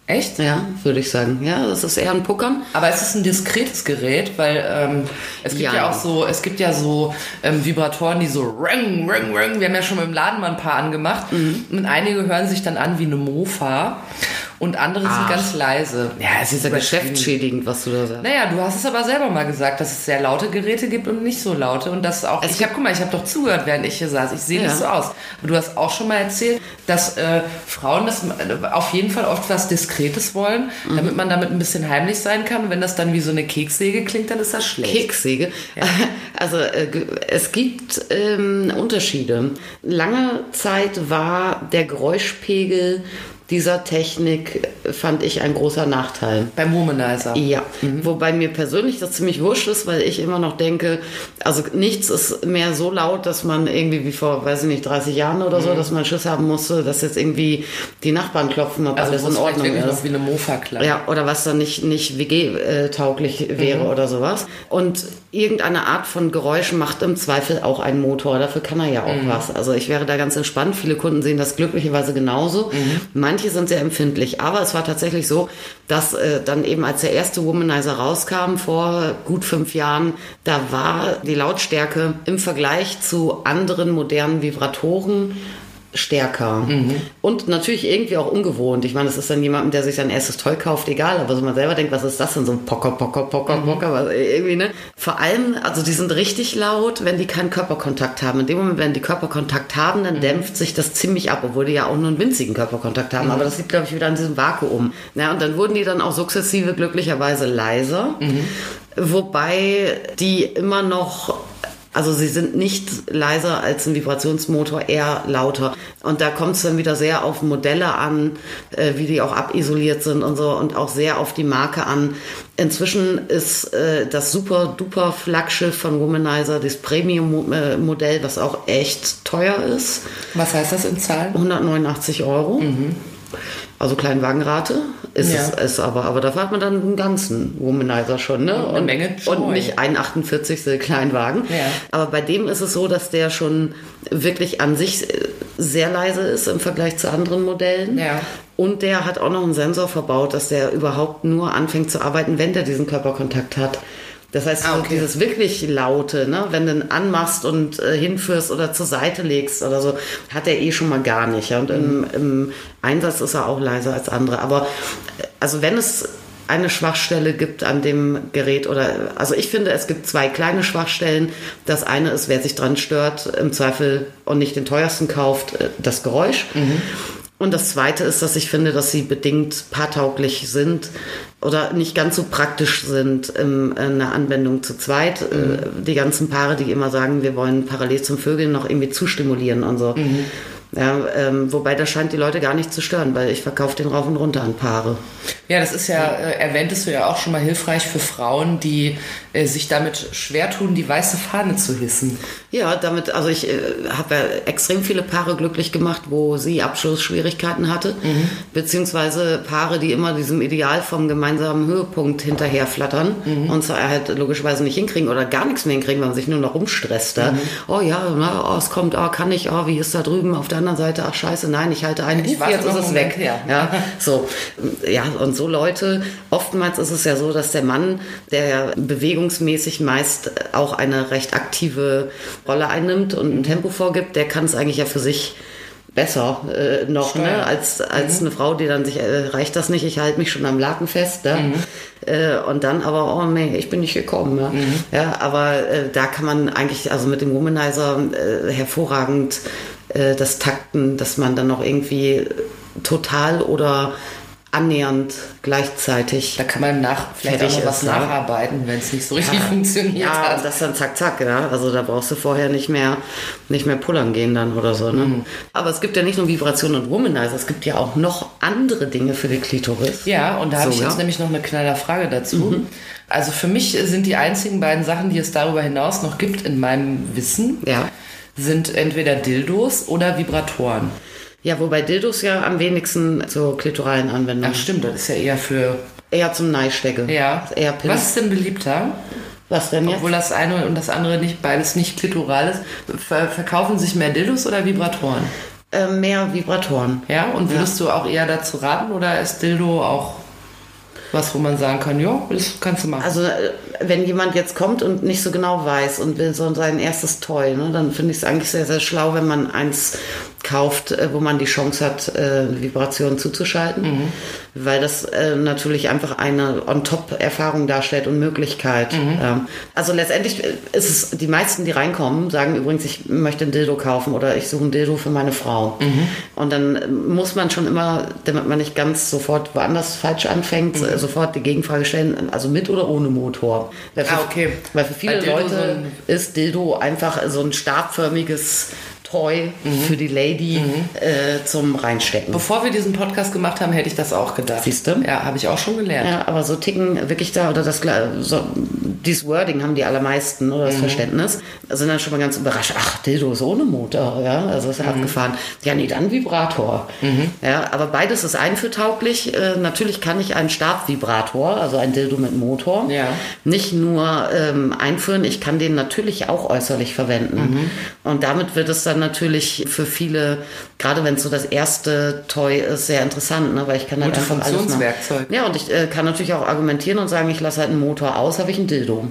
Echt? ja, würde ich sagen. Ja, das ist eher ein Puckern. Aber es ist ein diskretes Gerät, weil ähm, es gibt ja. Ja. auch so, es gibt ja so ähm, Vibratoren, die so ring, ring, ring. Wir haben ja schon im Laden mal ein paar angemacht. Und einige hören sich dann an wie eine Mofa und andere sind Ach. ganz leise. Ja, es ist Sehr geschäftsschädigend, was du da sagst. Naja, du hast es aber selber mal gesagt, dass es sehr laute Geräte gibt und nicht so laute. Und das auch. Es ich habe, guck mal, ich habe doch zugehört, während ich hier saß. Ich sehe nicht Ja. so aus. Aber du hast auch schon mal erzählt, dass äh, Frauen das äh, auf jeden Fall oft was Diskretes wollen, Mhm. damit man damit ein bisschen heimlich sein kann. Und wenn das dann wie so eine Kekssäge klingt, dann ist das schlecht. Kekssäge. Also äh, es gibt ähm, Unterschiede. Lange Zeit war der Geräuschpegel dieser Technik, fand ich, ein großer Nachteil. Beim Womanizer. Ja, wobei mir persönlich das ziemlich wurscht ist, weil ich immer noch denke, also nichts ist mehr so laut, dass man irgendwie wie vor, weiß ich nicht, 30 Jahren oder so, dass man Schiss haben musste, dass jetzt irgendwie die Nachbarn klopfen, ob Also alles in Ordnung ist. noch wie eine Mofa klang. Ja, oder was dann nicht, nicht WG-tauglich wäre oder sowas. Und irgendeine Art von Geräusch macht im Zweifel auch ein Motor. Dafür kann er ja auch was. Also ich wäre da ganz entspannt. Viele Kunden sehen das glücklicherweise genauso. Manche sind sehr empfindlich. Aber es war tatsächlich so, dass äh, dann eben als der erste Womanizer rauskam vor gut fünf Jahren, da war die Lautstärke im Vergleich zu anderen modernen Vibratoren stärker. Und natürlich irgendwie auch ungewohnt. Ich meine, es ist dann jemandem, der sich sein erstes Toy kauft, egal, aber so man selber denkt, was ist das denn? So ein Pocker, Pocker, Pocker, Pocker, was, irgendwie, ne? Vor allem, also die sind richtig laut, wenn die keinen Körperkontakt haben. In dem Moment, wenn die Körperkontakt haben, dann dämpft sich das ziemlich ab, obwohl die ja auch nur einen winzigen Körperkontakt haben. Aber das liegt, glaube ich, wieder an diesem Vakuum. Ja, und dann wurden die dann auch sukzessive glücklicherweise leiser. Wobei die immer noch also sie sind nicht leiser als ein Vibrationsmotor, eher lauter. Und da kommt es dann wieder sehr auf Modelle an, äh, wie die auch abisoliert sind und so und auch sehr auf die Marke an. Inzwischen ist äh, das super duper Flaggschiff von Womanizer das Premium-Modell, was auch echt teuer ist. Was heißt das in Zahlen? 189 Euro. Also Kleinwagenrate ist Ja. es ist aber, aber dafür hat man dann einen ganzen Womanizer schon, ne? Und eine Menge Joy. und nicht ein 48. Kleinwagen. Ja. Aber bei dem ist es so, dass der schon wirklich an sich sehr leise ist im Vergleich zu anderen Modellen. Ja. Und der hat auch noch einen Sensor verbaut, dass der überhaupt nur anfängt zu arbeiten, wenn der diesen Körperkontakt hat. Das heißt, Ah, okay. dieses wirklich laute, ne, wenn du ihn anmachst und äh, hinführst oder zur Seite legst oder so, hat er eh schon mal gar nicht. Ja? Und im, Mhm. im Einsatz ist er auch leiser als andere. Aber äh, also wenn es eine Schwachstelle gibt an dem Gerät oder also ich finde, es gibt zwei kleine Schwachstellen. Das eine ist, wer sich dran stört, im Zweifel und nicht den teuersten kauft, äh, das Geräusch. Und das Zweite ist, dass ich finde, dass sie bedingt paartauglich sind oder nicht ganz so praktisch sind in, in der Anwendung zu zweit. Äh, Die ganzen Paare, die immer sagen, wir wollen parallel zum Vögeln noch irgendwie zustimulieren und so. Ja, ähm, wobei das scheint die Leute gar nicht zu stören, weil ich verkaufe den rauf und runter an Paare. Ja, das ist ja, äh, erwähntest du ja auch schon mal hilfreich für Frauen, die äh, sich damit schwer tun, die weiße Fahne zu hissen. Ja, damit, also ich äh, habe ja extrem viele Paare glücklich gemacht, wo sie Abschlussschwierigkeiten hatte, Mhm. beziehungsweise Paare, die immer diesem Ideal vom gemeinsamen Höhepunkt hinterher flattern Mhm. und zwar halt logischerweise nicht hinkriegen oder gar nichts mehr hinkriegen, weil man sich nur noch rumstresst. Da. Mhm. Oh ja, na, oh, es kommt, oh, kann ich, oh, wie ist da drüben auf der anderen Seite? Ach scheiße, nein, ich halte ein, Ich jetzt ist einen es Moment, weg. ja. Ja, so, ja, und so Leute, oftmals ist es ja so, dass der Mann, der ja bewegungsmäßig meist auch eine recht aktive Rolle einnimmt und ein Tempo vorgibt, der kann es eigentlich ja für sich besser äh, noch, ne, als, als eine Frau, die dann sich, äh, reicht das nicht, ich halte mich schon am Laken fest, ne? äh, und dann aber, oh nee, ich bin nicht gekommen, ja, ja aber äh, da kann man eigentlich, also mit dem Womanizer äh, hervorragend äh, das Takten, dass man dann noch irgendwie total oder annähernd gleichzeitig Da kann man nach, vielleicht auch noch was ist, nacharbeiten, wenn es nicht so richtig funktioniert ja, hat. und das dann zack, zack, ja. Also da brauchst du vorher nicht mehr, nicht mehr pullern gehen dann oder so, ne? Mhm. Aber es gibt ja nicht nur Vibration und Womanizer, es gibt ja auch noch andere Dinge für die Klitoris. Ja, und da habe So, ich jetzt ja. nämlich noch eine knaller Frage dazu. Also für mich sind die einzigen beiden Sachen, die es darüber hinaus noch gibt in meinem Wissen, Ja. Sind entweder Dildos oder Vibratoren. Ja, wobei Dildos ja am wenigsten zur klitoralen Anwendung. Ach stimmt, das ist ja eher für... Eher zum Neistecke. Ja. Eher Pin. Was ist denn beliebter? Was denn jetzt? Obwohl das eine und das andere nicht, beides nicht klitoral ist. Ver verkaufen sich mehr Dildos oder Vibratoren? Äh, mehr Vibratoren. Ja, und würdest du auch eher dazu raten oder ist Dildo auch was, wo man sagen kann, ja, das kannst du machen? Also äh, wenn jemand jetzt kommt und nicht so genau weiß und will so sein erstes Toy, ne, dann finde ich es eigentlich sehr, sehr schlau, wenn man eins kauft, äh, wo man die Chance hat, äh, Vibrationen zuzuschalten, weil das äh, natürlich einfach eine On-Top-Erfahrung darstellt und Möglichkeit. Ähm, also letztendlich äh, ist es, die meisten, die reinkommen, sagen übrigens, ich möchte ein Dildo kaufen oder ich suche ein Dildo für meine Frau. Und dann äh, muss man schon immer, damit man nicht ganz sofort woanders falsch anfängt, äh, sofort die Gegenfrage stellen, also mit oder ohne Motor. Weil für, Ah, okay. Weil für viele Leute so ein- ist Dildo einfach so ein stabförmiges Toy für die Lady äh, zum Reinstecken. Bevor wir diesen Podcast gemacht haben, hätte ich das auch gedacht. Siehst du? Ja, habe ich auch schon gelernt. Ja, aber so ticken wirklich da, oder das, so, dieses Wording haben die allermeisten, oder das Verständnis, sind dann schon mal ganz überrascht. Ach, Dildos ohne Motor, ja, also ist ja abgefahren. Ja, nee, dann Vibrator. Ja, aber beides ist einführtauglich. Äh, natürlich kann ich einen Stabvibrator, also ein Dildo mit Motor, Ja. nicht nur ähm, einführen, ich kann den natürlich auch äußerlich verwenden. Und damit wird es dann natürlich für viele, gerade wenn es so das erste Toy ist, sehr interessant, ne? weil ich kann dann Gute einfach. Funktionswerkzeug. Ja, und ich äh, kann natürlich auch argumentieren und sagen, ich lasse halt einen Motor aus, habe ich ein Dildo.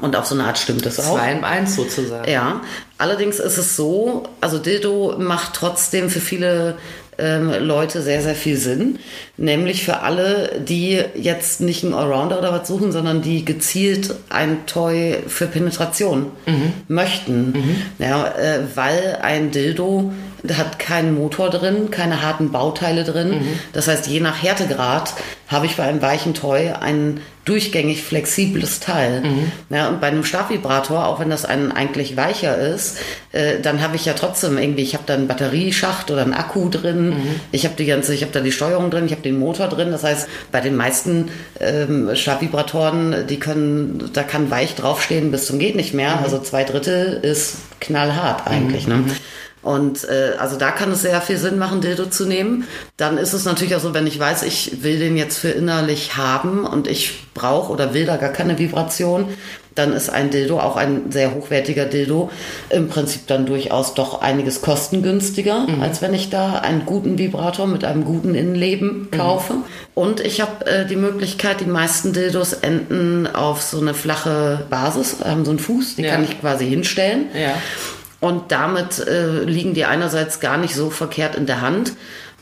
Und auf so eine Art stimmt es auch. Zwei im Eins sozusagen. Ja, allerdings ist es so, also Dildo macht trotzdem für viele ähm, Leute sehr, sehr viel Sinn. Nämlich für alle, die jetzt nicht einen Allrounder oder was suchen, sondern die gezielt ein Toy für Penetration möchten. Ja, äh, weil ein Dildo hat keinen Motor drin, keine harten Bauteile drin. Das heißt, je nach Härtegrad habe ich bei einem weichen Toy ein durchgängig flexibles Teil. Ja, und bei einem Stabvibrator, auch wenn das ein eigentlich weicher ist, äh, dann habe ich ja trotzdem irgendwie, ich habe da einen Batterieschacht oder einen Akku drin, ich habe die ganze, ich habe da die Steuerung drin, ich habe den Motor drin. Das heißt, bei den meisten ähm, Stabvibratoren, die können, da kann weich draufstehen bis zum geht nicht mehr. Also zwei Drittel ist knallhart eigentlich. Ne? Und äh, also da kann es sehr viel Sinn machen, Dildo zu nehmen. Dann ist es natürlich auch so, wenn ich weiß, ich will den jetzt für innerlich haben und ich brauche oder will da gar keine Vibration, dann ist ein Dildo, auch ein sehr hochwertiger Dildo, im Prinzip dann durchaus doch einiges kostengünstiger, als wenn ich da einen guten Vibrator mit einem guten Innenleben kaufe. Und ich habe äh, die Möglichkeit, die meisten Dildos enden auf so eine flache Basis, haben so einen Fuß, die Ja. kann ich quasi hinstellen. Ja. Und damit äh, liegen die einerseits gar nicht so verkehrt in der Hand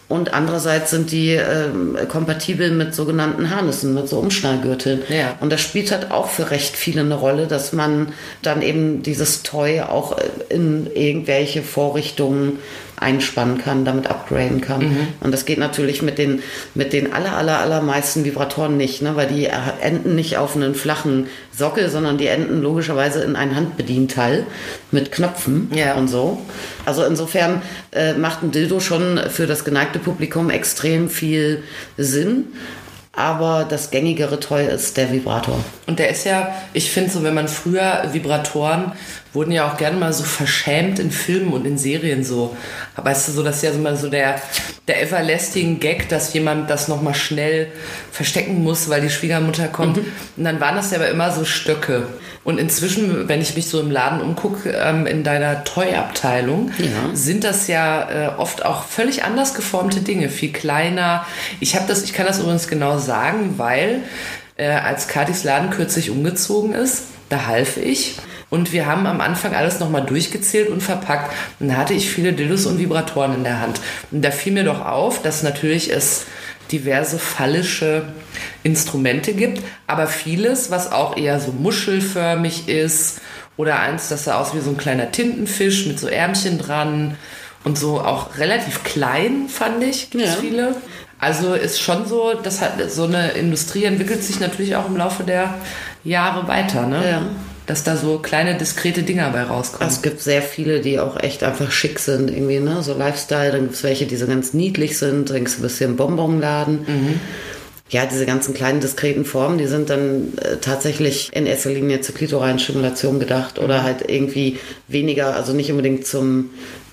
und andererseits sind die ähm, kompatibel mit sogenannten Harnissen, mit so Umschnallgürteln. Ja. Und das spielt halt auch für recht viele eine Rolle, dass man dann eben dieses Toy auch äh, in irgendwelche Vorrichtungen einspannen kann, damit upgraden kann. Mhm. Und das geht natürlich mit den, mit den aller, aller, allermeisten Vibratoren nicht, ne? weil die enden nicht auf einen flachen Sockel, sondern die enden logischerweise in ein Handbedienteil mit Knöpfen Ja. und so. Also insofern äh, macht ein Dildo schon für das geneigte Publikum extrem viel Sinn. Aber das gängigere Toy ist der Vibrator. Und der ist ja, ich finde so, wenn man früher Vibratoren wurden ja auch gerne mal so verschämt in Filmen und in Serien so. Weißt du, so das ist ja so mal so der, der everlasting Gag, dass jemand das nochmal schnell verstecken muss, weil die Schwiegermutter kommt. Und dann waren das ja aber immer so Stöcke. Und inzwischen, wenn ich mich so im Laden umgucke, ähm, in deiner Toy-Abteilung, Ja. sind das ja äh, oft auch völlig anders geformte Dinge, viel kleiner. Ich habe das, ich kann das übrigens genau sagen, weil äh, als Katis Laden kürzlich umgezogen ist, da half ich. Und wir haben am Anfang alles nochmal durchgezählt und verpackt. Und da hatte ich viele Dildos und Vibratoren in der Hand. Und da fiel mir doch auf, dass natürlich es diverse phallische Instrumente gibt, aber vieles, was auch eher so muschelförmig ist oder eins, das sah aus wie so ein kleiner Tintenfisch mit so Ärmchen dran und so auch relativ klein, fand ich, gibt es Ja. viele. Also ist schon so, das hat so eine Industrie entwickelt sich natürlich auch im Laufe der Jahre weiter, ne? Ja. Dass da so kleine, diskrete Dinger bei rauskommen. Es gibt sehr viele, die auch echt einfach schick sind, irgendwie, ne? So Lifestyle. Dann gibt es welche, die so ganz niedlich sind. Dann gibt es ein bisschen Bonbonladen. Ja, diese ganzen kleinen diskreten Formen, die sind dann äh, tatsächlich in erster Linie zur klitoralen Stimulation gedacht oder halt irgendwie weniger, also nicht unbedingt zum,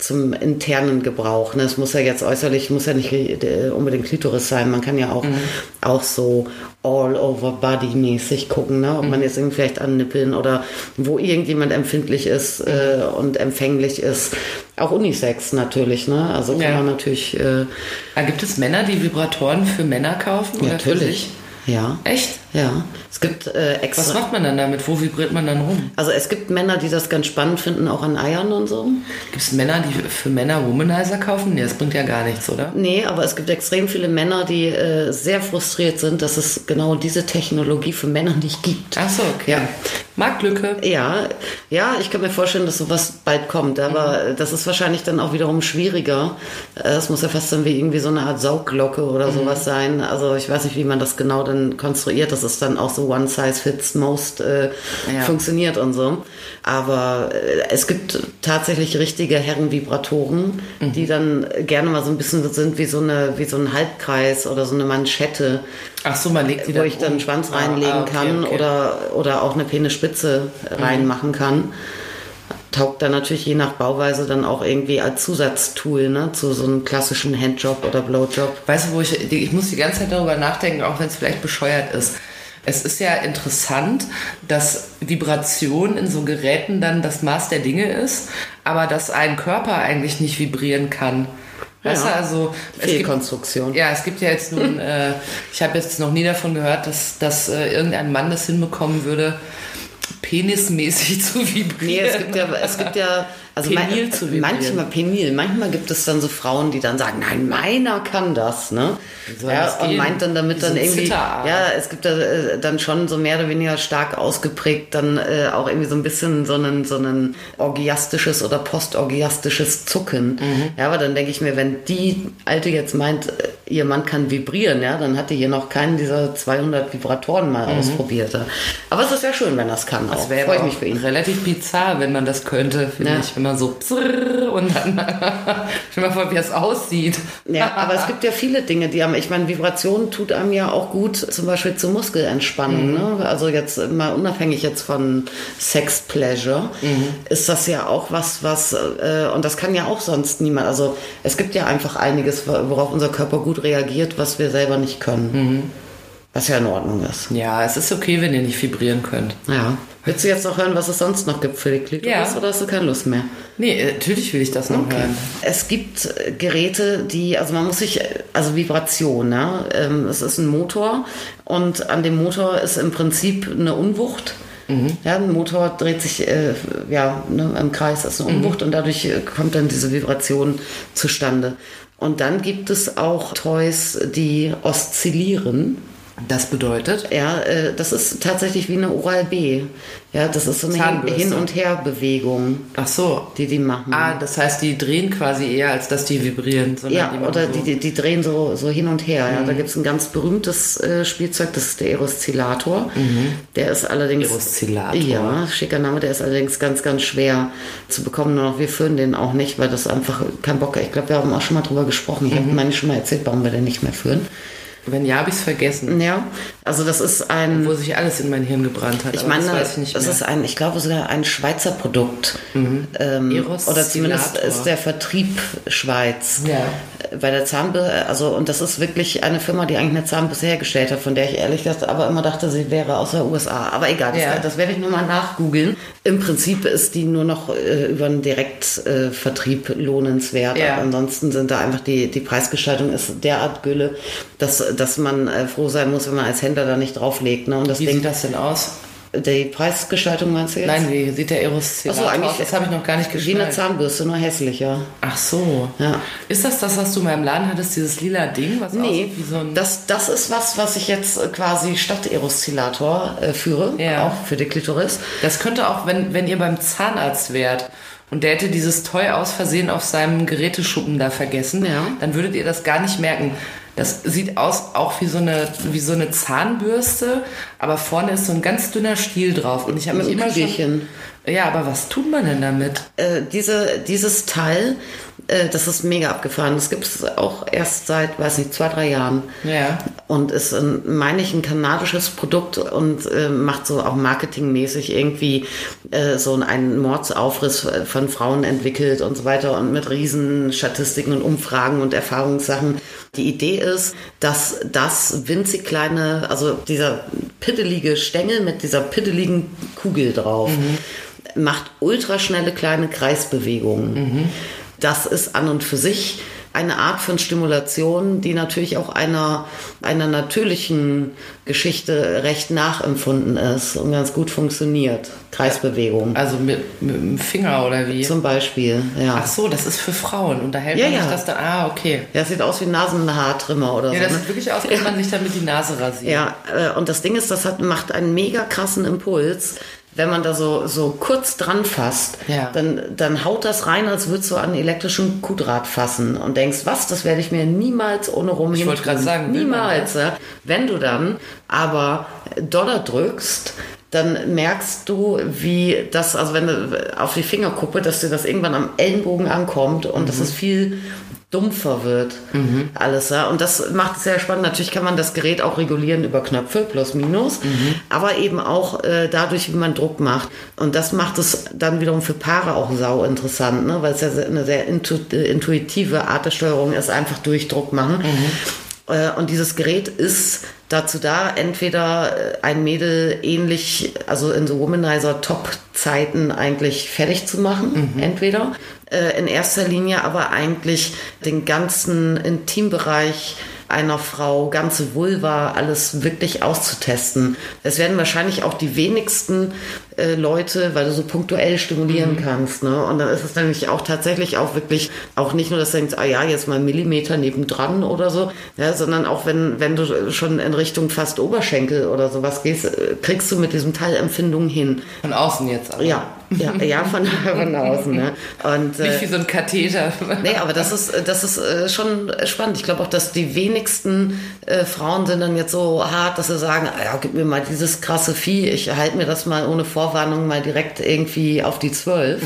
zum internen Gebrauch. Ne? Es muss ja jetzt äußerlich, muss ja nicht äh, unbedingt Klitoris sein. Man kann ja auch, auch so all over body mäßig gucken, ne? ob man jetzt irgendwie vielleicht an Nippeln oder wo irgendjemand empfindlich ist äh, und empfänglich ist. Auch Unisex natürlich, ne? Also kann Ja. man natürlich, äh, Ah, gibt es Männer, die Vibratoren für Männer kaufen? für natürlich. Ja. Echt? Ja. Es gibt äh, extra. Was macht man dann damit? Wo vibriert man dann rum? Also es gibt Männer, die das ganz spannend finden, auch an Eiern und so. Gibt es Männer, die für Männer Womanizer kaufen? Nee, das bringt ja gar nichts, oder? Nee, aber es gibt extrem viele Männer, die äh, sehr frustriert sind, dass es genau diese Technologie für Männer nicht gibt. Ach so, okay. Ja. Marktlücke. Ja, ja, ich kann mir vorstellen, dass sowas bald kommt, aber Mhm. das ist wahrscheinlich dann auch wiederum schwieriger. Äh, Es muss ja fast dann wie irgendwie so eine Art Saugglocke oder Mhm. sowas sein. Also ich weiß nicht, wie man das genau dann konstruiert, dass es dann auch so one size fits most äh, Ja. funktioniert und so. Aber äh, es gibt tatsächlich richtige Herrenvibratoren, Mhm. die dann gerne mal so ein bisschen sind wie so eine wie so ein Halbkreis oder so eine Manschette Ach so, man legt die wo dann ich dann um. Schwanz Ah, reinlegen ah, okay, kann okay. Mhm. Oder, oder auch eine Penisspitze reinmachen kann. Taugt dann natürlich je nach Bauweise dann auch irgendwie als Zusatztool ne, zu so einem klassischen Handjob oder Blowjob. Weißt du, wo ich, ich muss die ganze Zeit darüber nachdenken, auch wenn es vielleicht bescheuert ist. Es ist ja interessant, dass Vibration in so Geräten dann das Maß der Dinge ist, aber dass ein Körper eigentlich nicht vibrieren kann. Weißt Ja. du, also es gibt, Fehlkonstruktion. ja, es gibt ja jetzt nun, äh, ich habe jetzt noch nie davon gehört, dass, dass äh, irgendein Mann das hinbekommen würde, penismäßig zu vibrieren. Nee, es gibt ja, es gibt ja, also Penil man- zu vibrieren. manchmal penil, manchmal gibt es dann so Frauen, die dann sagen, nein, meiner kann das, ne? soll Ja, und meint dann damit so dann irgendwie, ja, es gibt da äh, dann schon so mehr oder weniger stark ausgeprägt dann äh, auch irgendwie so ein bisschen so ein so ein orgiastisches oder postorgiastisches Zucken. Mhm. Ja, aber dann denke ich mir, wenn die Alte jetzt meint, äh, ihr Mann kann vibrieren, ja, dann hat die hier noch keinen dieser 200 Vibratoren mal ausprobiert. ja. Aber es ist ja schön, wenn das kann. Mhm. Das wäre Freue ich mich für ihn. relativ bizarr, wenn man das könnte, finde Ja. ich. Man so und dann dir mal vor, wie es aussieht. Ja, aber es gibt ja viele Dinge, die haben, ich meine, Vibration tut einem ja auch gut, zum Beispiel zur Muskelentspannung. Ne? Also jetzt mal unabhängig jetzt von Sex Pleasure, ist das ja auch was, was, äh, und das kann ja auch sonst niemand. Also es gibt ja einfach einiges, worauf unser Körper gut reagiert, was wir selber nicht können. Was ja in Ordnung ist. Ja, es ist okay, wenn ihr nicht vibrieren könnt. Ja. Willst du jetzt noch hören, was es sonst noch gibt für die Klitoris Ja. oder hast du keine Lust mehr? Nee, äh, natürlich will ich das noch hören. Es gibt äh, Geräte, die, also man muss sich, also Vibration, ne? Ähm, es ist ein Motor und an dem Motor ist im Prinzip eine Unwucht. Ja, ein Motor dreht sich äh, ja, ne, im Kreis, ist eine Unwucht und dadurch äh, kommt dann diese Vibration zustande. Und dann gibt es auch Toys, die oszillieren. Das bedeutet? Ja, äh, das ist tatsächlich wie eine Oral-B. Ja, das ist so eine Hin- Zahnbürste. Hin- und Her-Bewegung, Ach so. die die machen. Ah, das heißt, die drehen quasi eher, als dass die vibrieren. Ja, die oder so. die, die, drehen so, so hin und her. Ja. Mhm. Da gibt es ein ganz berühmtes äh, Spielzeug, das ist der Aeroszillator. Der ist allerdings. Mhm. Aeroszillator. Ja, schicker Name, der ist allerdings ganz, ganz schwer zu bekommen. Nur noch wir führen den auch nicht, weil das einfach kein Bock Ich glaube, wir haben auch schon mal drüber gesprochen. Ich habe Mhm. meine schon mal erzählt, warum wir den nicht mehr führen. Wenn ja, habe ich es vergessen. Ja, also das ist ein. Wo sich alles in mein Hirn gebrannt hat. Ich meine, das ich mehr. ist ein, ich glaube sogar ein Schweizer Produkt. Ähm, Eros oder zumindest ist der Vertrieb Schweiz. Ja. Äh, Bei der Zahnbürste, also und das ist wirklich eine Firma, die eigentlich eine Zahnbürste hergestellt hat, von der ich ehrlich gesagt aber immer dachte, sie wäre aus der USA. Aber egal, das, Ja. das werde ich nochmal nachgoogeln. Im Prinzip ist die nur noch äh, über einen Direktvertrieb äh, lohnenswert. Ja. Ansonsten sind da einfach die, die Preisgestaltung ist derart Gülle, dass, dass man äh, froh sein muss, wenn man als Händler da nicht drauflegt. Ne? Und das Wie Ding, sieht das denn aus? die Preisgestaltung meinst du jetzt? Nein, wie sieht der Aeroszillator Ach so, eigentlich- aus? Das habe ich noch gar nicht Wie eine geschnallt. Zahnbürste, nur hässlicher. Ach so. Ja. Ist das das, was du in meinem Laden hattest, dieses lila Ding? Was Nee, so das, das ist was, was ich jetzt äh, quasi statt Aeroszillator äh, führe, Ja. auch für die Klitoris. Das könnte auch, wenn, wenn ihr beim Zahnarzt wärt und der hätte dieses Toy aus Versehen auf seinem Geräteschuppen da vergessen, Ja. dann würdet ihr das gar nicht merken. Das sieht aus auch wie so eine wie so eine Zahnbürste, aber vorne ist so ein ganz dünner Stiel drauf und ich habe mich immer schon. Ja, aber was tut man denn damit? Äh, diese, dieses Teil, äh, das ist mega abgefahren. Das gibt es auch erst seit, weiß nicht, zwei, drei Jahren. Ja. Und ist, ein, meine ich, ein kanadisches Produkt und äh, macht so auch marketingmäßig irgendwie äh, so einen Mordsaufriss von Frauen entwickelt und so weiter und mit riesen Statistiken und Umfragen und Erfahrungssachen. Die Idee ist, dass das winzig kleine, also dieser pittelige Stängel mit dieser pitteligen Kugel drauf, macht ultraschnelle kleine Kreisbewegungen. Das ist an und für sich eine Art von Stimulation, die natürlich auch einer, einer natürlichen Geschichte recht nachempfunden ist und ganz gut funktioniert. Kreisbewegung. Also mit, mit dem Finger oder wie? Zum Beispiel, ja. Ach so, das ist für Frauen und da hält Ja, man sich ja. das da. Ah, okay. Ja, es sieht aus wie Nasenhaartrimmer oder Ja, so. das ne? sieht wirklich aus, als man sich damit die Nase rasiert. Ja, äh, und das Ding ist, das hat, macht einen mega krassen Impuls. Wenn man da so, so kurz dran fasst, Ja. dann, dann haut das rein, als würdest du an einen elektrischen Kuhdraht fassen und denkst, was, das werde ich mir niemals ohne rum Ich wollte gerade sagen, man niemals. Ja. Wenn du dann aber Dollar drückst, dann merkst du, wie das, also wenn du auf die Fingerkuppe, dass dir das irgendwann am Ellenbogen ankommt und Mhm. dass es viel dumpfer wird. Alles, ja. Und das macht es sehr spannend. Natürlich kann man das Gerät auch regulieren über Knöpfe, plus minus, Mhm. aber eben auch äh, dadurch, wie man Druck macht. Und das macht es dann wiederum für Paare auch sau interessant, ne? weil es ja eine sehr äh, intuitive Art der Steuerung ist, einfach durch Druck machen. Äh, Und dieses Gerät ist dazu da, entweder äh, ein Mädel ähnlich, also in so Womanizer-Top-Zeiten eigentlich fertig zu machen, entweder. Äh, In erster Linie aber eigentlich den ganzen Intimbereich einer Frau, ganze Vulva, alles wirklich auszutesten. Es werden wahrscheinlich auch die wenigsten äh, Leute, weil du so punktuell stimulieren kannst. Ne? Und dann ist es nämlich auch tatsächlich auch wirklich, auch nicht nur, dass du denkst, ah ja, jetzt mal einen Millimeter nebendran oder so, ja, sondern auch wenn, wenn du schon in Richtung fast Oberschenkel oder sowas gehst, äh, kriegst du mit diesem Teil Empfindungen hin. Von außen jetzt aber. Ja, ja, ja, von, von außen. Ne? Und, Nicht äh, wie so ein Katheter. Nee, aber das ist, das ist äh, schon spannend. Ich glaube auch, dass die wenigsten äh, Frauen sind dann jetzt so hart, dass sie sagen, ah ja, gib mir mal dieses krasse Vieh, ich halte mir das mal ohne Vorwarnung mal direkt irgendwie auf die Zwölf.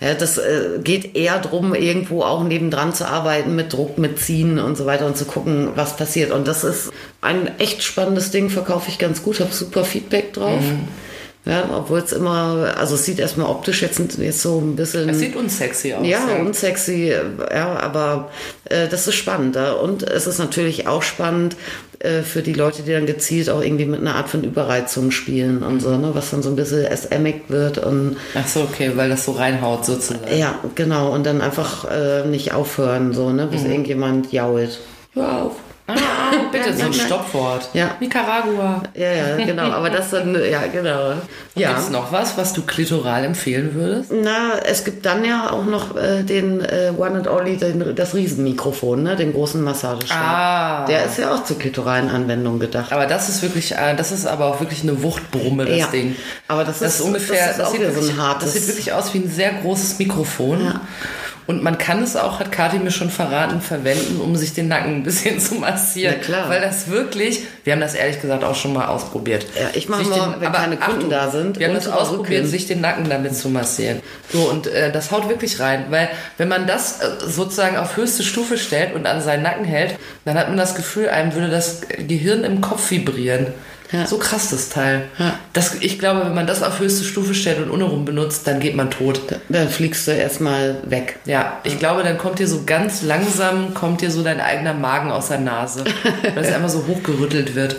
Ja, das äh, geht eher drum, irgendwo auch nebendran zu arbeiten, mit Druck, mit Ziehen und so weiter und zu gucken, was passiert. Und das ist ein echt spannendes Ding, verkaufe ich ganz gut, habe super Feedback drauf. Ja, obwohl es immer, also es sieht erstmal optisch jetzt, jetzt so ein bisschen. Es sieht unsexy aus. Ja, unsexy, ja, aber äh, das ist spannend. Ja? Und es ist natürlich auch spannend äh, für die Leute, die dann gezielt auch irgendwie mit einer Art von Überreizung spielen und so, ne? was dann so ein bisschen SMig wird und Ach so, okay, weil das so reinhaut sozusagen. ja, genau, und dann einfach äh, nicht aufhören, so, ne, bis irgendjemand jault. Hör auf. Bitte, ja, so ein Stoppwort. Ja. Nicaragua. Ja, ja, genau. Aber das dann, ja, genau. Ja. Gibt es noch was, was du klitoral empfehlen würdest? Na, es gibt dann ja auch noch äh, den äh, One and Only, den, das Riesenmikrofon, ne? den großen Massagestab. Ah. Der ist ja auch zur klitoralen Anwendung gedacht. Aber das ist wirklich, äh, das ist aber auch wirklich eine Wuchtbrumme, das Ja. Ding. Aber das ist- ungefähr, das ist auch sieht wieder so ein wirklich, hartes- Das sieht wirklich aus wie ein sehr großes Mikrofon. Ja. Und man kann es auch, hat Kathi mir schon verraten, verwenden, um sich den Nacken ein bisschen zu massieren. Na klar. Weil das wirklich, wir haben das ehrlich gesagt auch schon mal ausprobiert. Ja, ich mache mal, den- wenn aber keine Kunden Achtung, da sind, Wir haben das ausprobiert, sich den Nacken damit zu massieren. So, und äh, das haut wirklich rein. Weil wenn man das äh, sozusagen auf höchste Stufe stellt und an seinen Nacken hält, dann hat man das Gefühl, einem würde das Gehirn im Kopf vibrieren. Ja. So krass das Teil. Ja. Das, ich glaube, wenn man das auf höchste Stufe stellt und ohne rum benutzt, dann geht man tot. Dann fliegst du erstmal weg. Ja, ich glaube, dann kommt dir so ganz langsam, kommt dir so dein eigener Magen aus der Nase, weil es einfach so hochgerüttelt wird.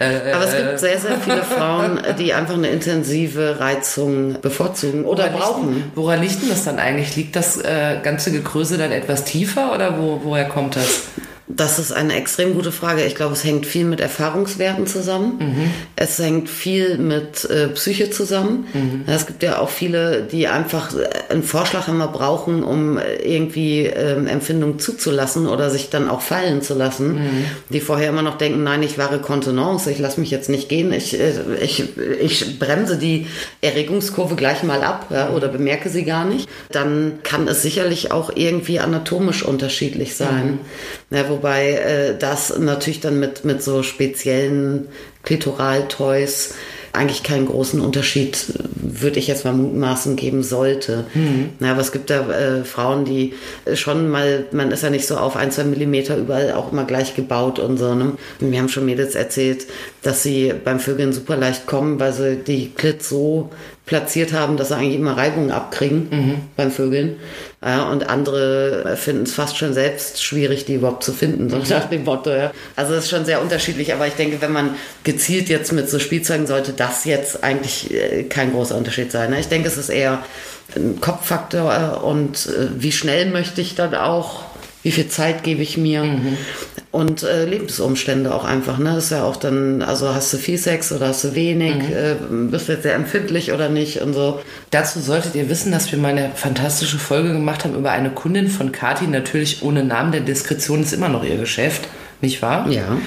Äh, Aber es gibt sehr, sehr viele Frauen, die einfach eine intensive Reizung bevorzugen oder woran liegt brauchen. denn- Woran liegt denn das dann eigentlich? Liegt das äh, ganze Gekröse dann etwas tiefer oder wo, woher kommt das? Das ist eine extrem gute Frage. Ich glaube, es hängt viel mit Erfahrungswerten zusammen. Es hängt viel mit äh, Psyche zusammen. Es gibt ja auch viele, die einfach äh, einen Vorschlag immer brauchen, um äh, irgendwie ähm, Empfindungen zuzulassen oder sich dann auch fallen zu lassen. Die vorher immer noch denken, nein, ich wahre Kontenance, ich lasse mich jetzt nicht gehen, ich, äh, ich, ich bremse die Erregungskurve gleich mal ab ja, oder bemerke sie gar nicht. Dann kann es sicherlich auch irgendwie anatomisch unterschiedlich sein. Ja, wobei äh, das natürlich dann mit, mit so speziellen Klitoraltoys eigentlich keinen großen Unterschied, würde ich jetzt mal mutmaßen, geben sollte. Na, aber es gibt da äh, Frauen, die schon mal, man ist ja nicht so auf ein, zwei Millimeter überall auch immer gleich gebaut und so. Ne? Wir haben schon Mädels erzählt, dass sie beim Vögeln super leicht kommen, weil sie die Klit so platziert haben, dass sie eigentlich immer Reibungen abkriegen beim Vögeln. Ja, und andere finden es fast schon selbst schwierig, die überhaupt zu finden, so nach dem Motto. Ja. Also es ist schon sehr unterschiedlich, aber ich denke, wenn man gezielt jetzt mit so Spielzeugen sollte das jetzt eigentlich äh, kein großer Unterschied sein. Ne? Ich denke, es ist eher ein Kopffaktor und äh, wie schnell möchte ich dann auch, wie viel Zeit gebe ich mir und äh, Lebensumstände auch einfach. Ne? Das ist ja auch dann, also hast du viel Sex oder hast du wenig, äh, bist du jetzt sehr empfindlich oder nicht und so. Dazu solltet ihr wissen, dass wir mal eine fantastische Folge gemacht haben über eine Kundin von Kati, natürlich ohne Namen, denn Diskretion ist immer noch ihr Geschäft, nicht wahr? Ja.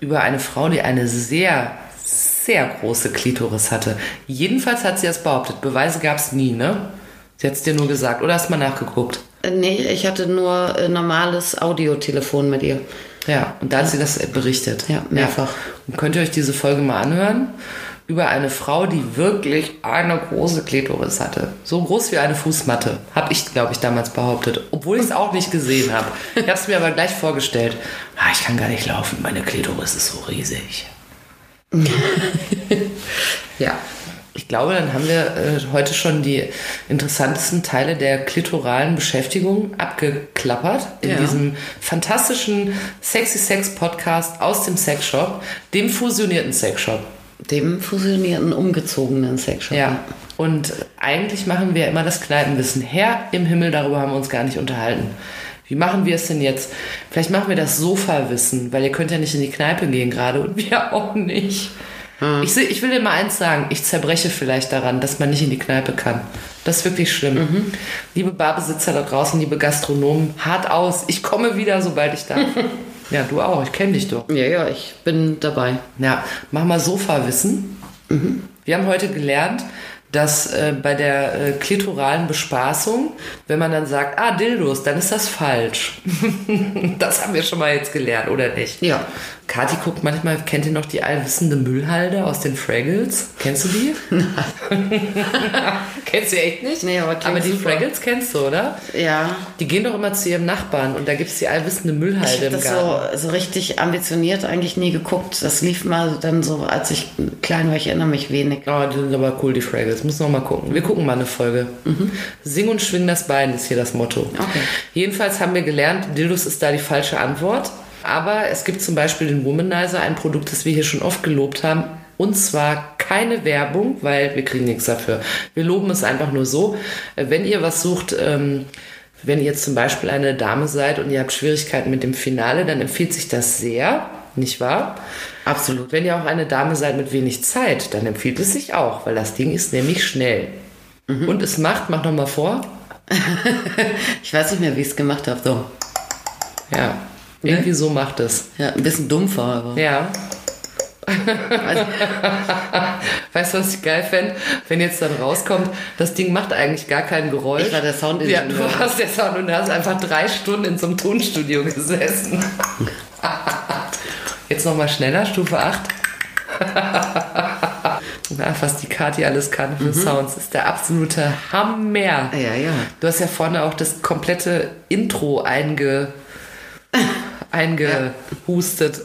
Über eine Frau, die eine sehr, sehr große Klitoris hatte. Jedenfalls hat sie das behauptet. Beweise gab es nie, ne? Sie hat es dir nur gesagt. Oder hast du mal nachgeguckt? Nee, ich hatte nur äh, normales Audiotelefon mit ihr. Ja, und da hat sie das berichtet. Ja, mehrfach. Und könnt ihr euch diese Folge mal anhören? Über eine Frau, die wirklich eine große Klitoris hatte. So groß wie eine Fußmatte. Habe ich, glaube ich, damals behauptet. Obwohl ich es auch nicht gesehen habe. Ich habe es mir aber gleich vorgestellt. Ah, ich kann gar nicht laufen. Meine Klitoris ist so riesig. Ja. Ich glaube, dann haben wir äh, heute schon die interessantesten Teile der klitoralen Beschäftigung abgeklappert in Ja. diesem fantastischen Sexy Sex Podcast aus dem Sexshop, dem fusionierten Sexshop. Dem fusionierten, umgezogenen Sexshop. Ja. Und eigentlich machen wir immer das Kneipenwissen. Herr im Himmel, darüber haben wir uns gar nicht unterhalten. Wie machen wir es denn jetzt? Vielleicht machen wir das Sofawissen, weil ihr könnt ja nicht in die Kneipe gehen gerade und wir auch nicht. Ich, seh- ich will dir mal eins sagen, ich zerbreche vielleicht daran, dass man nicht in die Kneipe kann. Das ist wirklich schlimm. Liebe Barbesitzer da draußen, liebe Gastronomen, hart aus. Ich komme wieder, sobald ich darf. ja, du auch, ich kenne dich doch. Ja, ja, ich bin dabei. Ja, mach mal Sofawissen. Wir haben heute gelernt, dass äh, bei der äh, klitoralen Bespaßung, wenn man dann sagt, ah, Dildos, dann ist das falsch. das haben wir schon mal jetzt gelernt, oder nicht? Ja. Kathi guckt manchmal, kennt ihr noch die allwissende Müllhalde aus den Fraggles? Kennst du die? kennst du echt nicht? Nee, aber aber die super. Fraggles kennst du, oder? Ja. Die gehen doch immer zu ihrem Nachbarn und da gibt es die allwissende Ich Müllhalde habe im das Garten. so, so richtig ambitioniert eigentlich nie geguckt. Das lief mal dann so, als ich klein war. Ich erinnere mich wenig. Oh, die sind aber cool, die Fraggles. Muss noch mal gucken. Wir gucken mal eine Folge. Sing und schwing das Bein ist hier das Motto. Okay. Jedenfalls haben wir gelernt, Dildos ist da die falsche Antwort. Aber es gibt zum Beispiel den Womanizer, ein Produkt, das wir hier schon oft gelobt haben. Und zwar keine Werbung, weil wir kriegen nichts dafür. Wir loben es einfach nur so. Äh, Wenn ihr was sucht, ähm, wenn ihr jetzt zum Beispiel eine Dame seid und ihr habt Schwierigkeiten mit dem Finale, dann empfiehlt sich das sehr. nicht wahr? Absolut. Wenn ihr auch eine Dame seid mit wenig Zeit, dann empfiehlt es sich auch, weil das Ding ist nämlich schnell. Und es macht, mach noch mal vor. Ich weiß nicht mehr, wie ich es gemacht habe. So. Ja, irgendwie so macht es. Ja, ein bisschen dumpfer, aber. Ja. weißt du, was ich geil fände? Wenn jetzt dann rauskommt, das Ding macht eigentlich gar kein Geräusch. Ich war der Soundingenieur. Ja, du warst der Sound und du hast einfach drei Stunden in so einem Tonstudio gesessen. Jetzt nochmal schneller, Stufe 8. Na, was die Kati alles kann für Sounds, ist der absolute Hammer. Ja, ja. Du hast ja vorne auch das komplette Intro einge, eingehustet.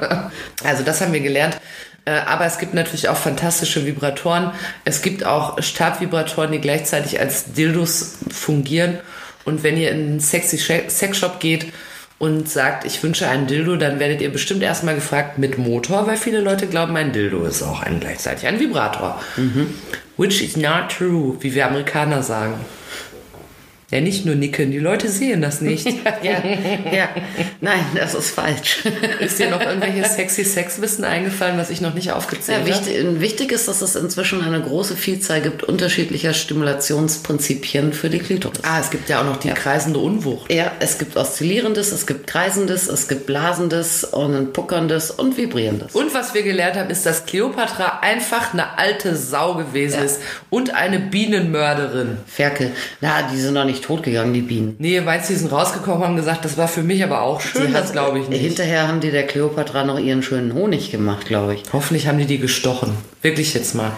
also das haben wir gelernt. Äh, Aber es gibt natürlich auch fantastische Vibratoren. Es gibt auch Stabvibratoren, die gleichzeitig als Dildos fungieren. Und wenn ihr in einen sexy Sh- Sexshop geht und sagt, ich wünsche einen Dildo, dann werdet ihr bestimmt erstmal gefragt mit Motor, weil viele Leute glauben, ein Dildo ist auch ein, gleichzeitig ein Vibrator. Which is not true, wie wir Amerikaner sagen. Ja, nicht nur nicken, die Leute sehen das nicht. Ja, ja. Nein, das ist falsch. Ist dir noch irgendwelches sexy Sexwissen eingefallen, was ich noch nicht aufgezählt Ja, habe? wichtig, wichtig ist, dass es inzwischen eine große Vielzahl gibt unterschiedlicher Stimulationsprinzipien für die Klitoris. Ah, es gibt ja auch noch die kreisende Unwucht. Ja, es gibt oszillierendes, es gibt kreisendes, es gibt blasendes und ein puckerndes und vibrierendes. Und was wir gelernt haben, ist, dass Kleopatra einfach eine alte Sau gewesen Ja. ist und eine Bienenmörderin. Ferkel. Na, die sind noch nicht totgegangen, die Bienen. Nee, meinst du, die sind rausgekommen und haben gesagt, das war für mich aber auch schön, Die das glaube ich nicht. Hinterher haben die der Kleopatra noch ihren schönen Honig gemacht, glaube ich. Hoffentlich haben die die gestochen. Wirklich jetzt mal.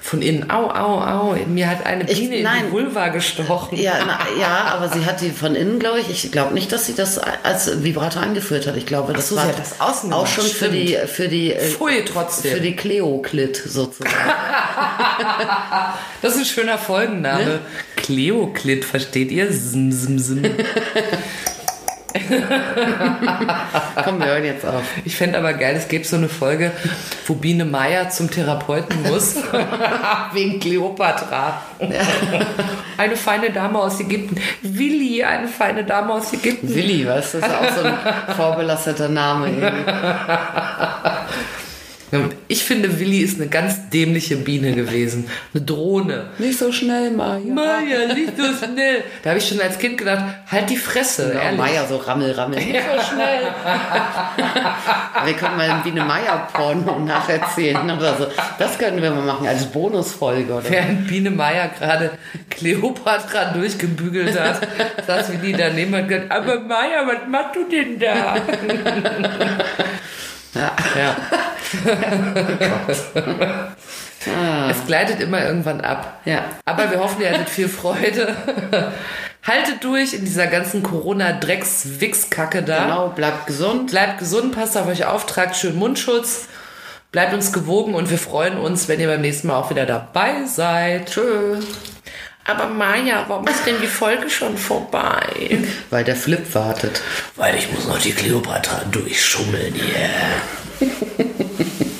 Von innen. Au, au, au. Mir hat eine Ich- Biene in nein. die Vulva gestochen. Ja, na, ja, aber sie hat die von innen, glaube ich. Ich glaube nicht, dass sie das als Vibrator angeführt hat. Ich glaube, das so, sie war das außen auch gemacht, schon für die für die äh, Pfui, trotzdem. für die Kleoklit sozusagen. Das ist ein schöner Folgenname. Ne? Kleoklit, versteht ihr? Sim, sim, sim. Komm, wir hören jetzt auf. Ich fände aber geil, es gäbe so eine Folge, wo Biene Meier zum Therapeuten muss. Wegen Kleopatra. Eine feine Dame aus Ägypten. Willi, eine feine Dame aus Ägypten. Willi, was? Das ist auch so ein vorbelasteter Name. irgendwie. Ich finde, Willi ist eine ganz dämliche Biene gewesen. Eine Drohne. Nicht so schnell, Maja. Meier, nicht so schnell. Da habe ich schon als Kind gedacht, halt die Fresse, Ja, ehrlich. Meier, so rammel, rammel. Nicht so schnell. wir können mal wie eine Meier-Porno nacherzählen oder so. Das könnten wir mal machen als Bonusfolge. Oder? Während Biene Meier gerade Kleopatra durchgebügelt hat, saß Willi daneben und gesagt, aber Meier, was machst du denn da? Ja. Ja. Es gleitet immer irgendwann ab. Ja. Aber wir hoffen, ihr hattet viel Freude. Haltet durch in dieser ganzen Corona-Drecks-Wix-Kacke da. Genau, bleibt gesund. Bleibt gesund, passt auf euch auf, tragt schön Mundschutz. Bleibt uns gewogen und wir freuen uns, wenn ihr beim nächsten Mal auch wieder dabei seid. Tschö. Aber Maja, warum ist denn die Folge schon vorbei? Weil der Flip wartet. Weil ich muss noch die Kleopatra durchschummeln hier.